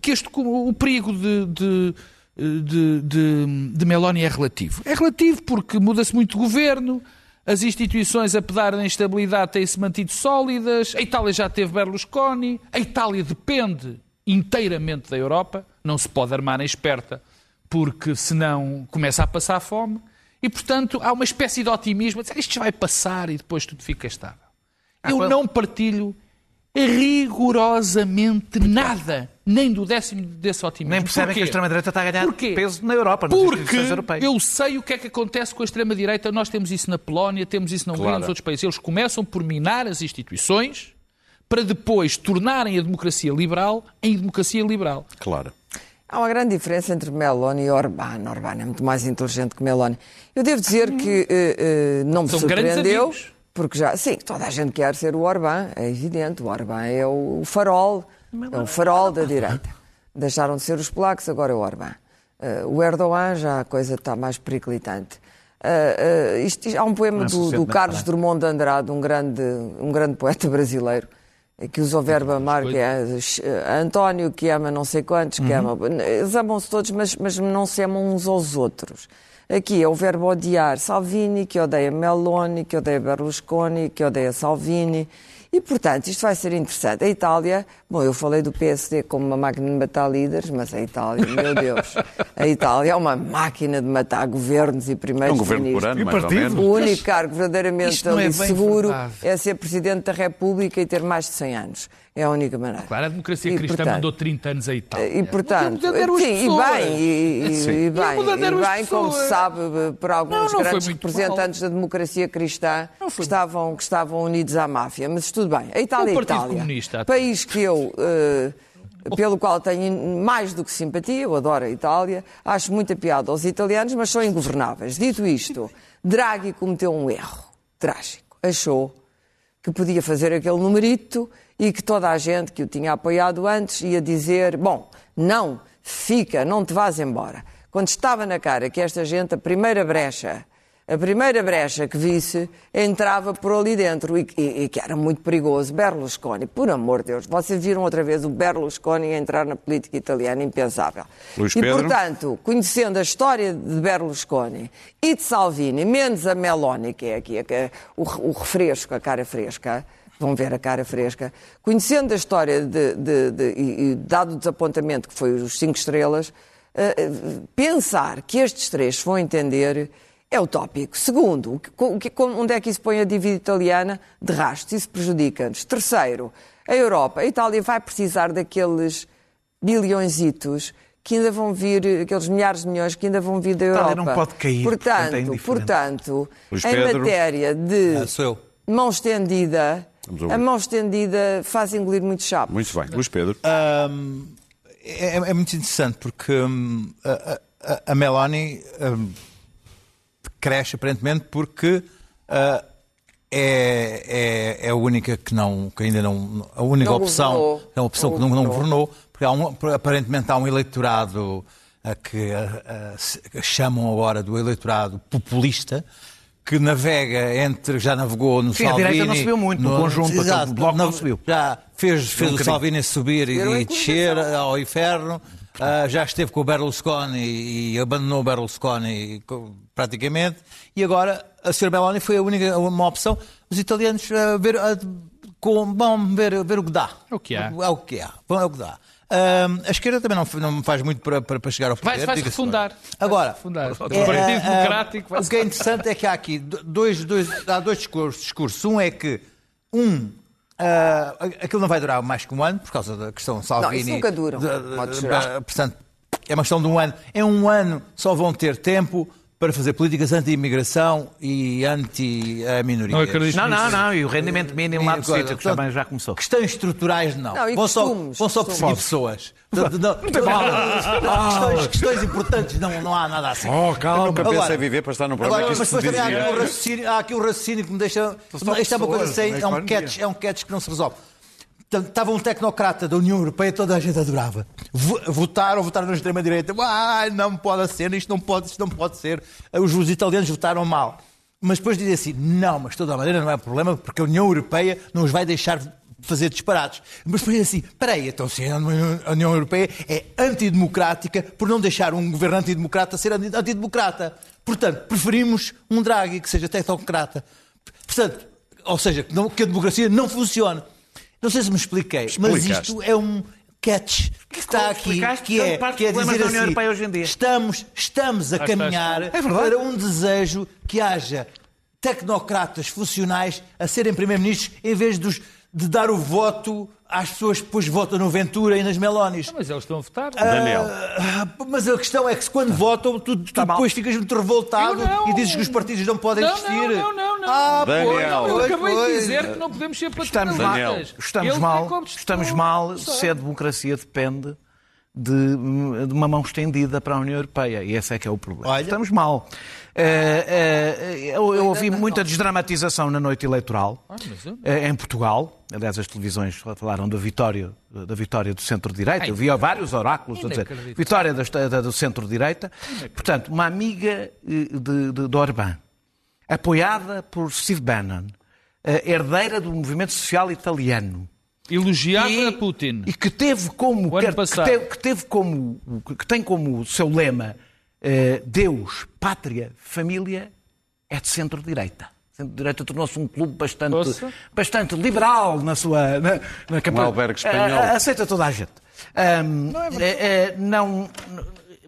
que este, o perigo de, de, de, de, de Meloni é relativo. É relativo porque muda-se muito o governo, as instituições, apesar da instabilidade, têm-se mantido sólidas, a Itália já teve Berlusconi, a Itália depende inteiramente da Europa, não se pode armar em esperta, porque senão começa a passar fome. E, portanto, há uma espécie de otimismo, dizer, isto vai passar e depois tudo fica estável. Eu quando- não partilho rigorosamente nada, nem do décimo desse otimismo. Nem percebem Porquê? que a extrema-direita está a ganhar Porquê? peso na Europa, nas Porque europeias. eu sei o que é que acontece com a extrema-direita. Nós temos isso na Polónia, temos isso na Hungria, Claro. nos outros países. Eles começam por minar as instituições para depois tornarem a democracia liberal em democracia liberal. Claro. Há uma grande diferença entre Meloni e Orbán. Orbán é muito mais inteligente que Meloni. Eu devo dizer que eh, eh, não me São grandes surpreendeu, amigos. Porque já, sim, toda a gente quer ser o Orbán, é evidente. O Orbán é o, farol, é o farol da direita. Deixaram de ser os polacos, agora é o Orbán. Eh, o Erdogan já a coisa está mais periclitante. Eh, eh, isto- há um poema é do, do Carlos. Drummond de Andrade, um grande, um grande poeta brasileiro, que usa o verbo amar, que é António, que ama não sei quantos, que ama. Eles amam-se todos, mas, mas não se amam uns aos outros. Aqui é o verbo odiar Salvini, que odeia Meloni, que odeia Berlusconi, que odeia Salvini. E, portanto, isto vai ser interessante. A Itália, bom, eu falei do PSD como uma máquina de matar líderes, mas a Itália, meu Deus, a Itália é uma máquina de matar governos e É primeiros um governo por ministros. ano, E mais ou menos. O único cargo verdadeiramente é seguro verdade. é ser Presidente da República e ter mais de 100 anos. É a única maneira. Claro, a democracia E, cristã portanto, mandou 30 anos a Itália. E, portanto, sim, e bem, e, e- Sim. e bem, E e bem como se sabe por alguns Não, não grandes representantes da democracia cristã que estavam, que estavam unidos à máfia. Mas tudo bem. A Itália é Itália. Comunista. País que eu eh, pelo qual tenho mais do que simpatia, eu adoro a Itália, acho muita piada aos italianos, mas são ingovernáveis. Dito isto, Draghi cometeu um erro trágico. Achou que podia fazer aquele numerito e que toda a gente que o tinha apoiado antes ia dizer: bom, não, fica, não te vás embora. Quando estava na cara que esta gente, a primeira brecha, a primeira brecha que visse, entrava por ali dentro e, e- e que era muito perigoso. Berlusconi, por amor de Deus, vocês viram outra vez o Berlusconi entrar na política italiana, impensável. Luís e, Pedro? portanto, conhecendo a história de Berlusconi e de Salvini, menos a Meloni, que é aqui a- o, o refresco, a cara fresca, vão ver a cara fresca, conhecendo a história de, de- de- e, dado o desapontamento que foi os cinco estrelas, eh, pensar que estes três se vão entender é utópico. Segundo, onde é que isso põe a dívida italiana? De rastros, isso prejudica-nos. Terceiro, a Europa, a Itália vai precisar daqueles bilhõezitos que ainda vão vir, aqueles milhares de milhões que ainda vão vir da Itália Europa. não pode cair, portanto, é Portanto, indiferente. portanto em matéria de Ah, mão estendida. A mão estendida faz engolir muito chapo. Muito bem. Luís Pedro. Hum, é, é muito interessante porque hum, a, a- a Meloni hum, cresce aparentemente porque ah, é, é, é a única que não que ainda não a única Não opção governou. é uma opção Não que não, não governou. porque há um, aparentemente há um eleitorado ah, que que chamam agora do eleitorado populista que navega entre já navegou no Sim, a Salvini direita não subiu muito, no conjunto, aquele Exato, bloco não subiu. já fez, fez o bocadinho. Salvini subir a e descer ao inferno. Ah, já esteve com o Berlusconi e abandonou o Berlusconi co- praticamente. E agora a Sra. Meloni foi a única uma opção. Os italianos ah, ver, ah, com, vão ver, ver o que dá. É o que há. É o que há. É o que dá. Ah, a esquerda também não, não faz muito para, para, para chegar ao poder. Vai, vai refundar. Agora, Refundar. O é, Partido é, Democrático vai o que é interessante é que há aqui dois, dois, há dois discursos. Um é que, um, ah, aquilo não vai durar mais que um ano, por causa da questão Salvini. isso nunca dura, De- de- pode jurar. de- portanto, é uma questão de um ano. Em um ano só vão ter tempo para fazer políticas anti-imigração e anti-minorias. Não acredito. Não, não, não. E o rendimento mínimo lá do sítio, que também já começou. Questões estruturais, não. Não, e vão, só, vão só perseguir pessoas. Portanto, não, questões, questões importantes, não, não há nada assim. Oh, calma. Nunca Agora- pensei viver para estar num programa Agora, mas depois também há aqui, um raciocínio, há aqui um raciocínio que me deixa. Isto é uma coisa sem. É um, economia. catch, é um catch que não se resolve. Portanto, estava um tecnocrata da União Europeia, toda a gente adorava. Vo- Votaram, votaram na extrema-direita. Ah, não pode ser, isto não pode, isto não pode ser. Os, os italianos votaram mal. Mas depois dizem assim: não, mas de toda a maneira não é problema, porque a União Europeia não os vai deixar fazer disparates. Mas depois dizem assim: peraí, então se a União- Europeia é antidemocrática por não deixar um governo antidemocrata ser anti- antidemocrata. Portanto, preferimos um Draghi que seja tecnocrata. Portanto, ou seja, que a democracia não funcione. Não sei se me expliquei, mas Explicaste. isto é um catch que está aqui, explicaste que é, que é dizer da União assim, Europeia hoje em dia. Estamos, estamos a caminhar É para um desejo que haja tecnocratas funcionais a serem primeiros-ministros em vez dos, de dar o voto às pessoas que depois votam no Ventura e nas Melonis. Mas eles estão a votar. Daniel. Ah, mas a questão é que se quando votam, tu, tu mal. depois ficas muito revoltado e dizes que os partidos não podem Não, existir. não, não, não, não. Ah, Daniel. pois, Não, eu pois, acabei de pois. dizer que não podemos ser paternalistas. estamos Ele mal, é estamos mal se a democracia depende de, de uma mão estendida para a União Europeia. E esse é que é o problema. Olha. Estamos mal. Eh, eh, eu, eu ouvi muita desdramatização na noite eleitoral eh, em Portugal. Aliás, as televisões falaram da vitória, da vitória do centro-direita. Eu vi vários oráculos a dizer vitória do centro-direita. Portanto, uma amiga eh, de, de, de Orbán, apoiada por Steve Bannon, eh, herdeira do movimento social italiano, Elogiava e, Putin. e que teve como que, passado. teve, que teve como que tem como seu lema Deus, pátria, família é de centro-direita. Centro-direita tornou-se um clube bastante, Ouça. bastante liberal na sua na, na campanha. albergue espanhol. Eh, aceita toda a gente. Ahm, eh, eh, não,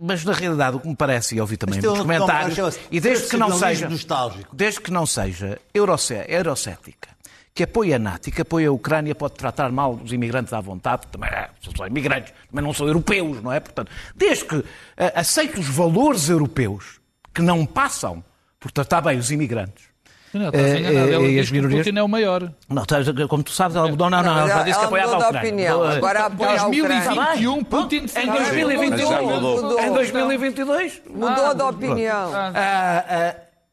mas na realidade o que me parece e ouvi também nos um comentários chama-se e desde que não seja nostálgico. desde que não seja eurocé- eurocética, que apoia a NATO e que apoia a Ucrânia, pode tratar mal os imigrantes à vontade, também é, são imigrantes, mas não são europeus, não é? Portanto, desde que eh, aceite os valores europeus, que não passam por tratar bem os imigrantes, Não, estás eh, enganado. eh, Ela e diz as que o minorias. Putin é o maior. Não, estás- como tu sabes, ela mudou, não, não, Não, ela ela- disse que ela apoiava mudou a de Ucrânia. eh, Agora apoia a Ucrânia. 2021, Putin Em 2022, Já mudou. em 2022 Mudou de opinião.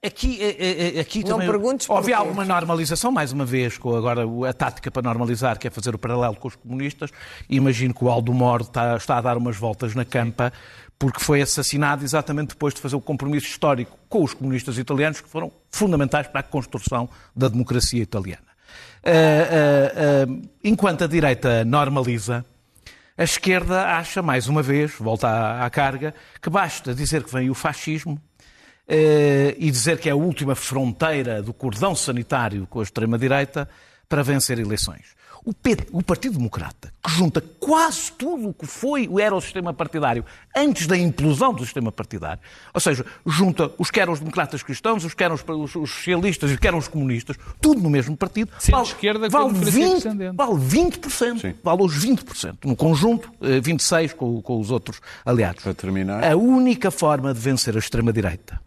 Aqui, ah, ah, aqui Não também perguntes houve alguma normalização, mais uma vez, com agora a tática para normalizar, que é fazer o paralelo com os comunistas. Imagino que o Aldo Moro está, está a dar umas voltas na campa, porque foi assassinado exatamente depois de fazer o compromisso histórico com os comunistas italianos, que foram fundamentais para a construção da democracia italiana. Ah, ah, ah, enquanto a direita normaliza, a esquerda acha, mais uma vez, volta à, à carga, que basta dizer que vem o fascismo e dizer que é a última fronteira do cordão sanitário com a extrema-direita para vencer eleições. O, PT o Partido Democrata, que junta quase tudo o que foi era o sistema partidário antes da implosão do sistema partidário, ou seja, junta os que eram os democratas cristãos, os que eram os, os- os socialistas e os que eram os comunistas, tudo no mesmo partido, Centro-esquerda com a vale, democracia 20, descendente. vale 20%, vale os 20%, no conjunto, eh, 26% com, com os outros aliados. Para terminar. A única forma de vencer a extrema-direita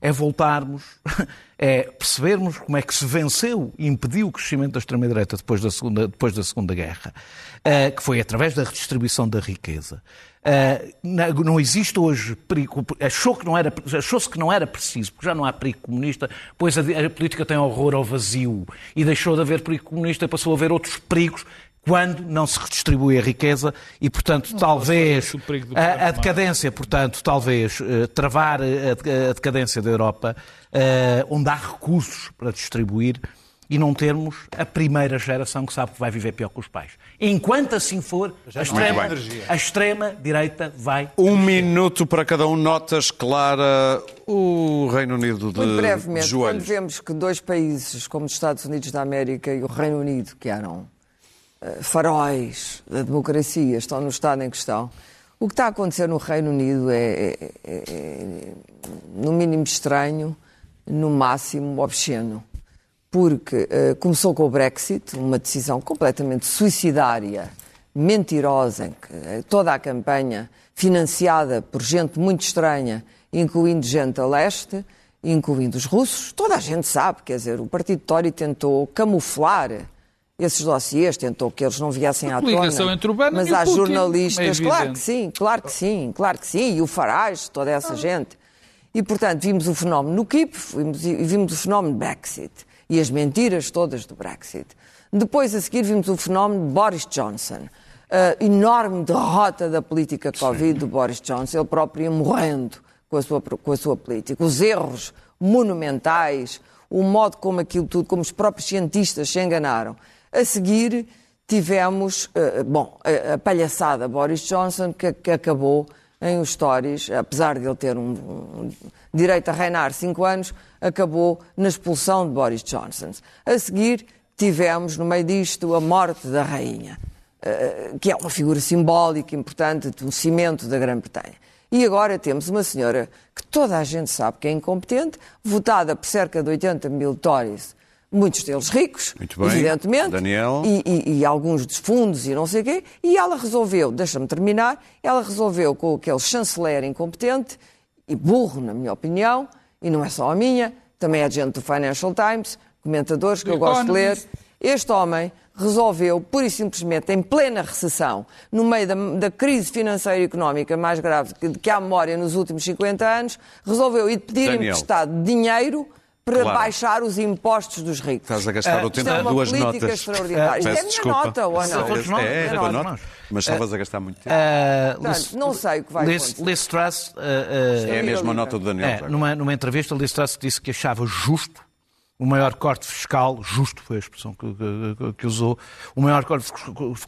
é voltarmos, é percebermos como é que se venceu e impediu o crescimento da extrema-direita depois da Segunda, depois da segunda Guerra, eh, que foi através da redistribuição da riqueza. Eh, na- Não existe hoje perigo, achou que não era, achou-se que não era preciso, porque já não há perigo comunista, pois a, a política tem horror ao vazio e deixou de haver perigo comunista e passou a haver outros perigos quando não se redistribui a riqueza e, portanto, talvez o perigo do a, a decadência, portanto, talvez eh, travar a, a decadência da Europa, eh, onde há recursos para distribuir e não termos a primeira geração que sabe que vai viver pior que os pais. Enquanto assim for, a extrema, bem. a extrema direita vai. Um minuto para cada um. Notas, Clara. O Reino Unido de, Muito de brevemente, quando joelhos. vemos que dois países como os Estados Unidos da América e o Reino Unido, que eram faróis da democracia, estão no estado em que estão, o que está a acontecer no Reino Unido é, é- é- é, no mínimo estranho, no máximo obsceno. Porque eh, começou com o Brexit, uma decisão completamente suicidária, mentirosa, em que eh, toda a campanha financiada por gente muito estranha, incluindo gente a leste, incluindo os russos. Toda a gente sabe, quer dizer, o Partido Tory tentou camuflar esses dossiês, tentou que eles não viessem à tona. entre o Bannon Mas e há Putin, jornalistas, é claro que sim, claro que sim, claro que sim, e o Farage, toda essa gente. E, portanto, vimos o fenómeno no KIP vimos, e vimos o fenómeno Brexit e as mentiras todas do Brexit. Depois, a seguir, vimos o fenómeno de Boris Johnson. A enorme derrota da política Covid do Boris Johnson, ele próprio ia morrendo com a sua, com a sua política. Os erros monumentais, o modo como aquilo tudo, como os próprios cientistas se enganaram. A seguir, tivemos, eh, bom, a, palhaçada Boris Johnson, que, que acabou em os stories, apesar de ele ter um, um direito a reinar cinco anos, acabou na expulsão de Boris Johnson. A seguir, tivemos, no meio disto, a morte da rainha, eh, que é uma figura simbólica importante do cimento da Grã-Bretanha. E agora temos uma senhora que toda a gente sabe que é incompetente, votada por cerca de 80 mil Tories, muitos deles ricos, Muito bem. evidentemente, Daniel. e, e- e alguns dos fundos e não sei o quê, e ela resolveu, deixa-me terminar, ela resolveu com aquele chanceler incompetente e burro, na minha opinião, e não é só a minha, também é gente do Financial Times, comentadores que eu gosto de ler. Este homem resolveu, pura e simplesmente, em plena recessão, no meio da, da crise financeira e económica mais grave que, que há memória nos últimos 50 anos, resolveu ir pedir Daniel. emprestado dinheiro para Claro. baixar os impostos dos ricos. Estás a gastar o Isto tempo é de uma duas política notas. extraordinária. Isto é a minha desculpa. nota, ou não? Nós. É, É é, nota. a nota. Mas estavas a gastar muito tempo. Ah, Portanto, não sei o que vai Liz, acontecer. Liz Truss, ah, ah, é a mesma nota do Daniel. É, numa, numa entrevista, Liz Truss disse que achava justo o maior corte fiscal, justo foi a expressão que, que- que usou, o maior corte,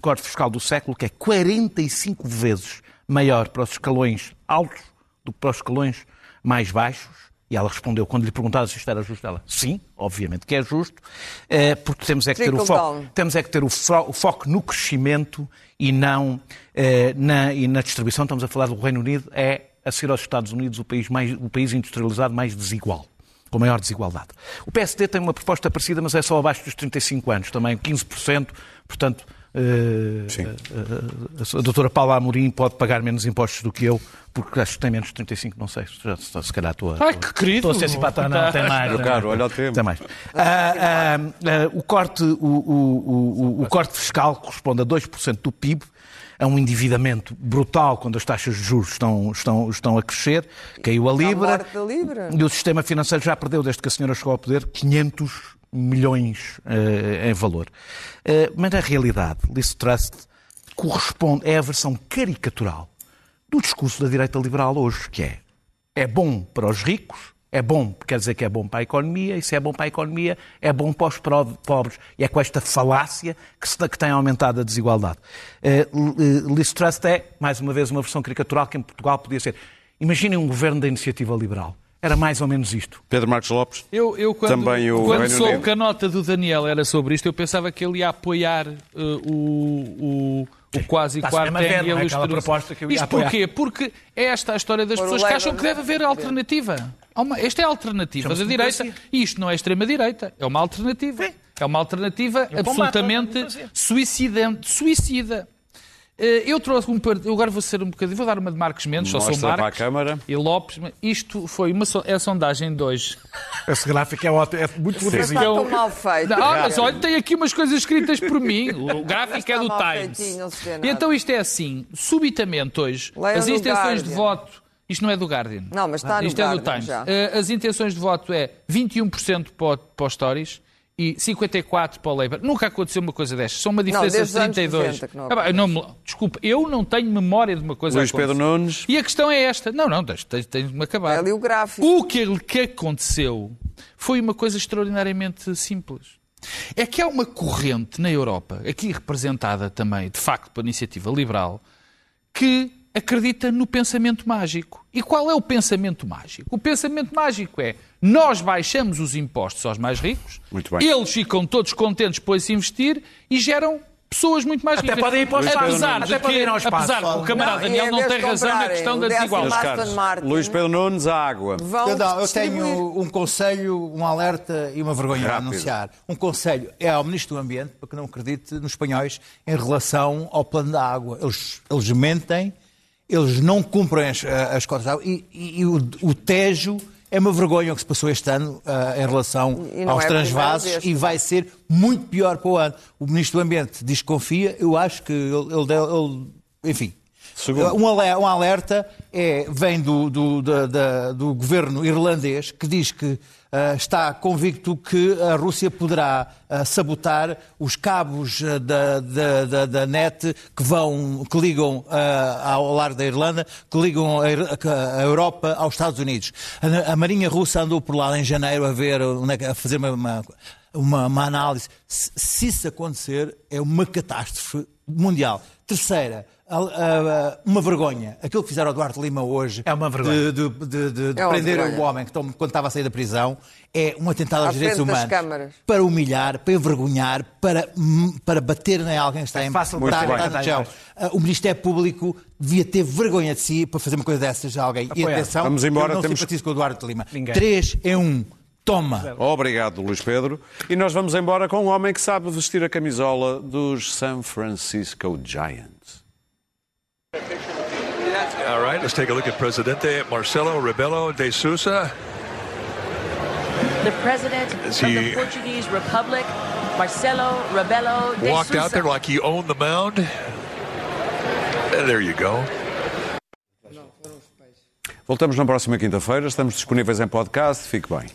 corte fiscal do século, que é 45 vezes maior para os escalões altos do que para os escalões mais baixos. E ela respondeu, quando lhe perguntaram se isto era justo, ela, sim, obviamente que é justo, eh, porque temos é que ter o foco, temos é que ter o foco no crescimento e não eh, na, e na distribuição. Estamos a falar do Reino Unido, é, a seguir aos Estados Unidos, o país, mais, o país industrializado mais desigual, com maior desigualdade. O PSD tem uma proposta parecida, mas é só abaixo dos 35 anos, também 15%, portanto, eh, eh, a doutora Paula Amorim pode pagar menos impostos do que eu, porque acho que tem menos de 35, não sei. Já, se se calhar estou a, Ai, que querido. estou a ser simpático. Não, tem mais. Meu caro, olha o tempo. Tem mais. Ah, ah, ah, o, corte, o, o- o- o corte fiscal corresponde a 2% do PIB, a um endividamento brutal quando as taxas de juros estão, estão, estão a crescer, caiu a Libra. morte da Libra. E o sistema financeiro já perdeu, desde que a senhora chegou ao poder, 500 milhões eh, em valor. Eh, mas na realidade, Liz Trust corresponde, é a versão caricatural do discurso da direita liberal hoje, que é é bom para os ricos, é bom, quer dizer que é bom para a economia, e se é bom para a economia, é bom para os pobres. E é com esta falácia que, se, que tem aumentado a desigualdade. L- Liz Trust é, mais uma vez, uma versão caricatural que em Portugal podia ser. Imaginem um governo da iniciativa liberal. Era mais ou menos isto. Pedro Marcos Lopes. Eu, eu quando, Também o quando Reino soube Unido. que a nota do Daniel era sobre isto, eu pensava que ele ia apoiar eh, o, o, o quase quarto e é? a Luz proposta que eu ia Isto apoiar. porquê? Porque é esta a história das Por pessoas que acham que deve haver alternativa. Esta é a alternativa da direita. E isto não é extrema-direita, é uma alternativa. É uma alternativa à absolutamente democracia. suicidante, suicida. Eh, Eu trouxe um eu agora vou ser um bocadinho, vou dar uma de Marcos Mendes, só sou Mostra para a Marcos Câmara. e Lopes. mas Isto foi uma so- é a sondagem de hoje. Esse gráfico é, ótimo, é muito Está visível. tão mal feito. Não, ah, mas olha, tem aqui umas coisas escritas por mim. O gráfico Está é do Times. feitinho, E então isto é assim: subitamente hoje, Leiam as intenções de Guardian. voto. Isto não é do Guardian. Não, mas está no Isto é do Guardian Times. já. Eh, As intenções de voto é 21% para, os Stories e 54% para o Labour. Nunca aconteceu uma coisa destas. São uma diferença os de anos 32. 90 que não Ah, não me- desculpa, eu não tenho memória de uma coisa Luís Pedro. Nunes. E a questão é esta. Não, não, tens, tens, tens de me acabar. É ali o gráfico. O que, que aconteceu foi uma coisa extraordinariamente simples. É que há uma corrente na Europa, aqui representada também, de facto, pela iniciativa liberal, que acredita no pensamento mágico. E qual é o pensamento mágico? O pensamento mágico é nós baixamos os impostos aos mais ricos, Muito bem. eles ficam todos contentes depois de investir e geram pessoas muito mais Até ricas. podem ir para o espaço. apesar Até de que, apesar que o camarada Não, Daniel não vez tem razão na questão da desigualdade. Martin. Luís Pedro Nunes, a água. Vão Eu, não, eu tenho um conselho, um alerta e uma vergonha a Rápido. anunciar. Um conselho é ao Ministro do Ambiente, para que não acredite nos espanhóis, em relação ao plano da água. Eles, eles mentem, eles não cumprem as, as cotas de água e, e- e o, o Tejo é uma vergonha o que se passou este ano ah, em relação aos é vez. e vai ser muito pior para o ano. O Ministro do Ambiente diz que confia, eu acho que ele, ele, deu- ele- enfim, Segundo. um ale- um alerta é, vem do, do, da- da- do governo irlandês que diz que está convicto que a Rússia poderá ah, sabotar os cabos ah, da, da, da, net que vão que ligam ah, ao largo da Irlanda, que ligam a, Europa aos Estados Unidos. A, Marinha Russa andou por lá em janeiro a ver, a fazer uma, uma, uma- uma análise. Se, se isso acontecer, é uma catástrofe mundial. Terceira, uma vergonha. Aquilo que fizeram ao Duarte Lima hoje É uma vergonha. de, de, de, de- de É uma prender vergonha. o homem que quando estava a sair da prisão é um atentado À aos direitos frente das humanos. Para humilhar, para envergonhar, para, hum, para bater em alguém que está em fácil está- está bem. no chão. Ah, O Ministério Público devia ter vergonha de si para fazer uma coisa dessas a alguém. E Apoiar. atenção, Vamos embora, eu não temos- simpatizo com o Duarte Lima. Ninguém. 3 em 1. Toma. Obrigado, Luís Pedro. E nós vamos embora com um homem que sabe vestir a camisola dos San Francisco Giants. All right, let's take a look at Presidente Marcelo Rebelo de Sousa. the president Is of the Portuguese Republic, Marcelo Rebelo de Walked out there like he owned the mound. And there you go. Voltamos na próxima quinta-feira. Estamos disponíveis em podcast. Fique bem.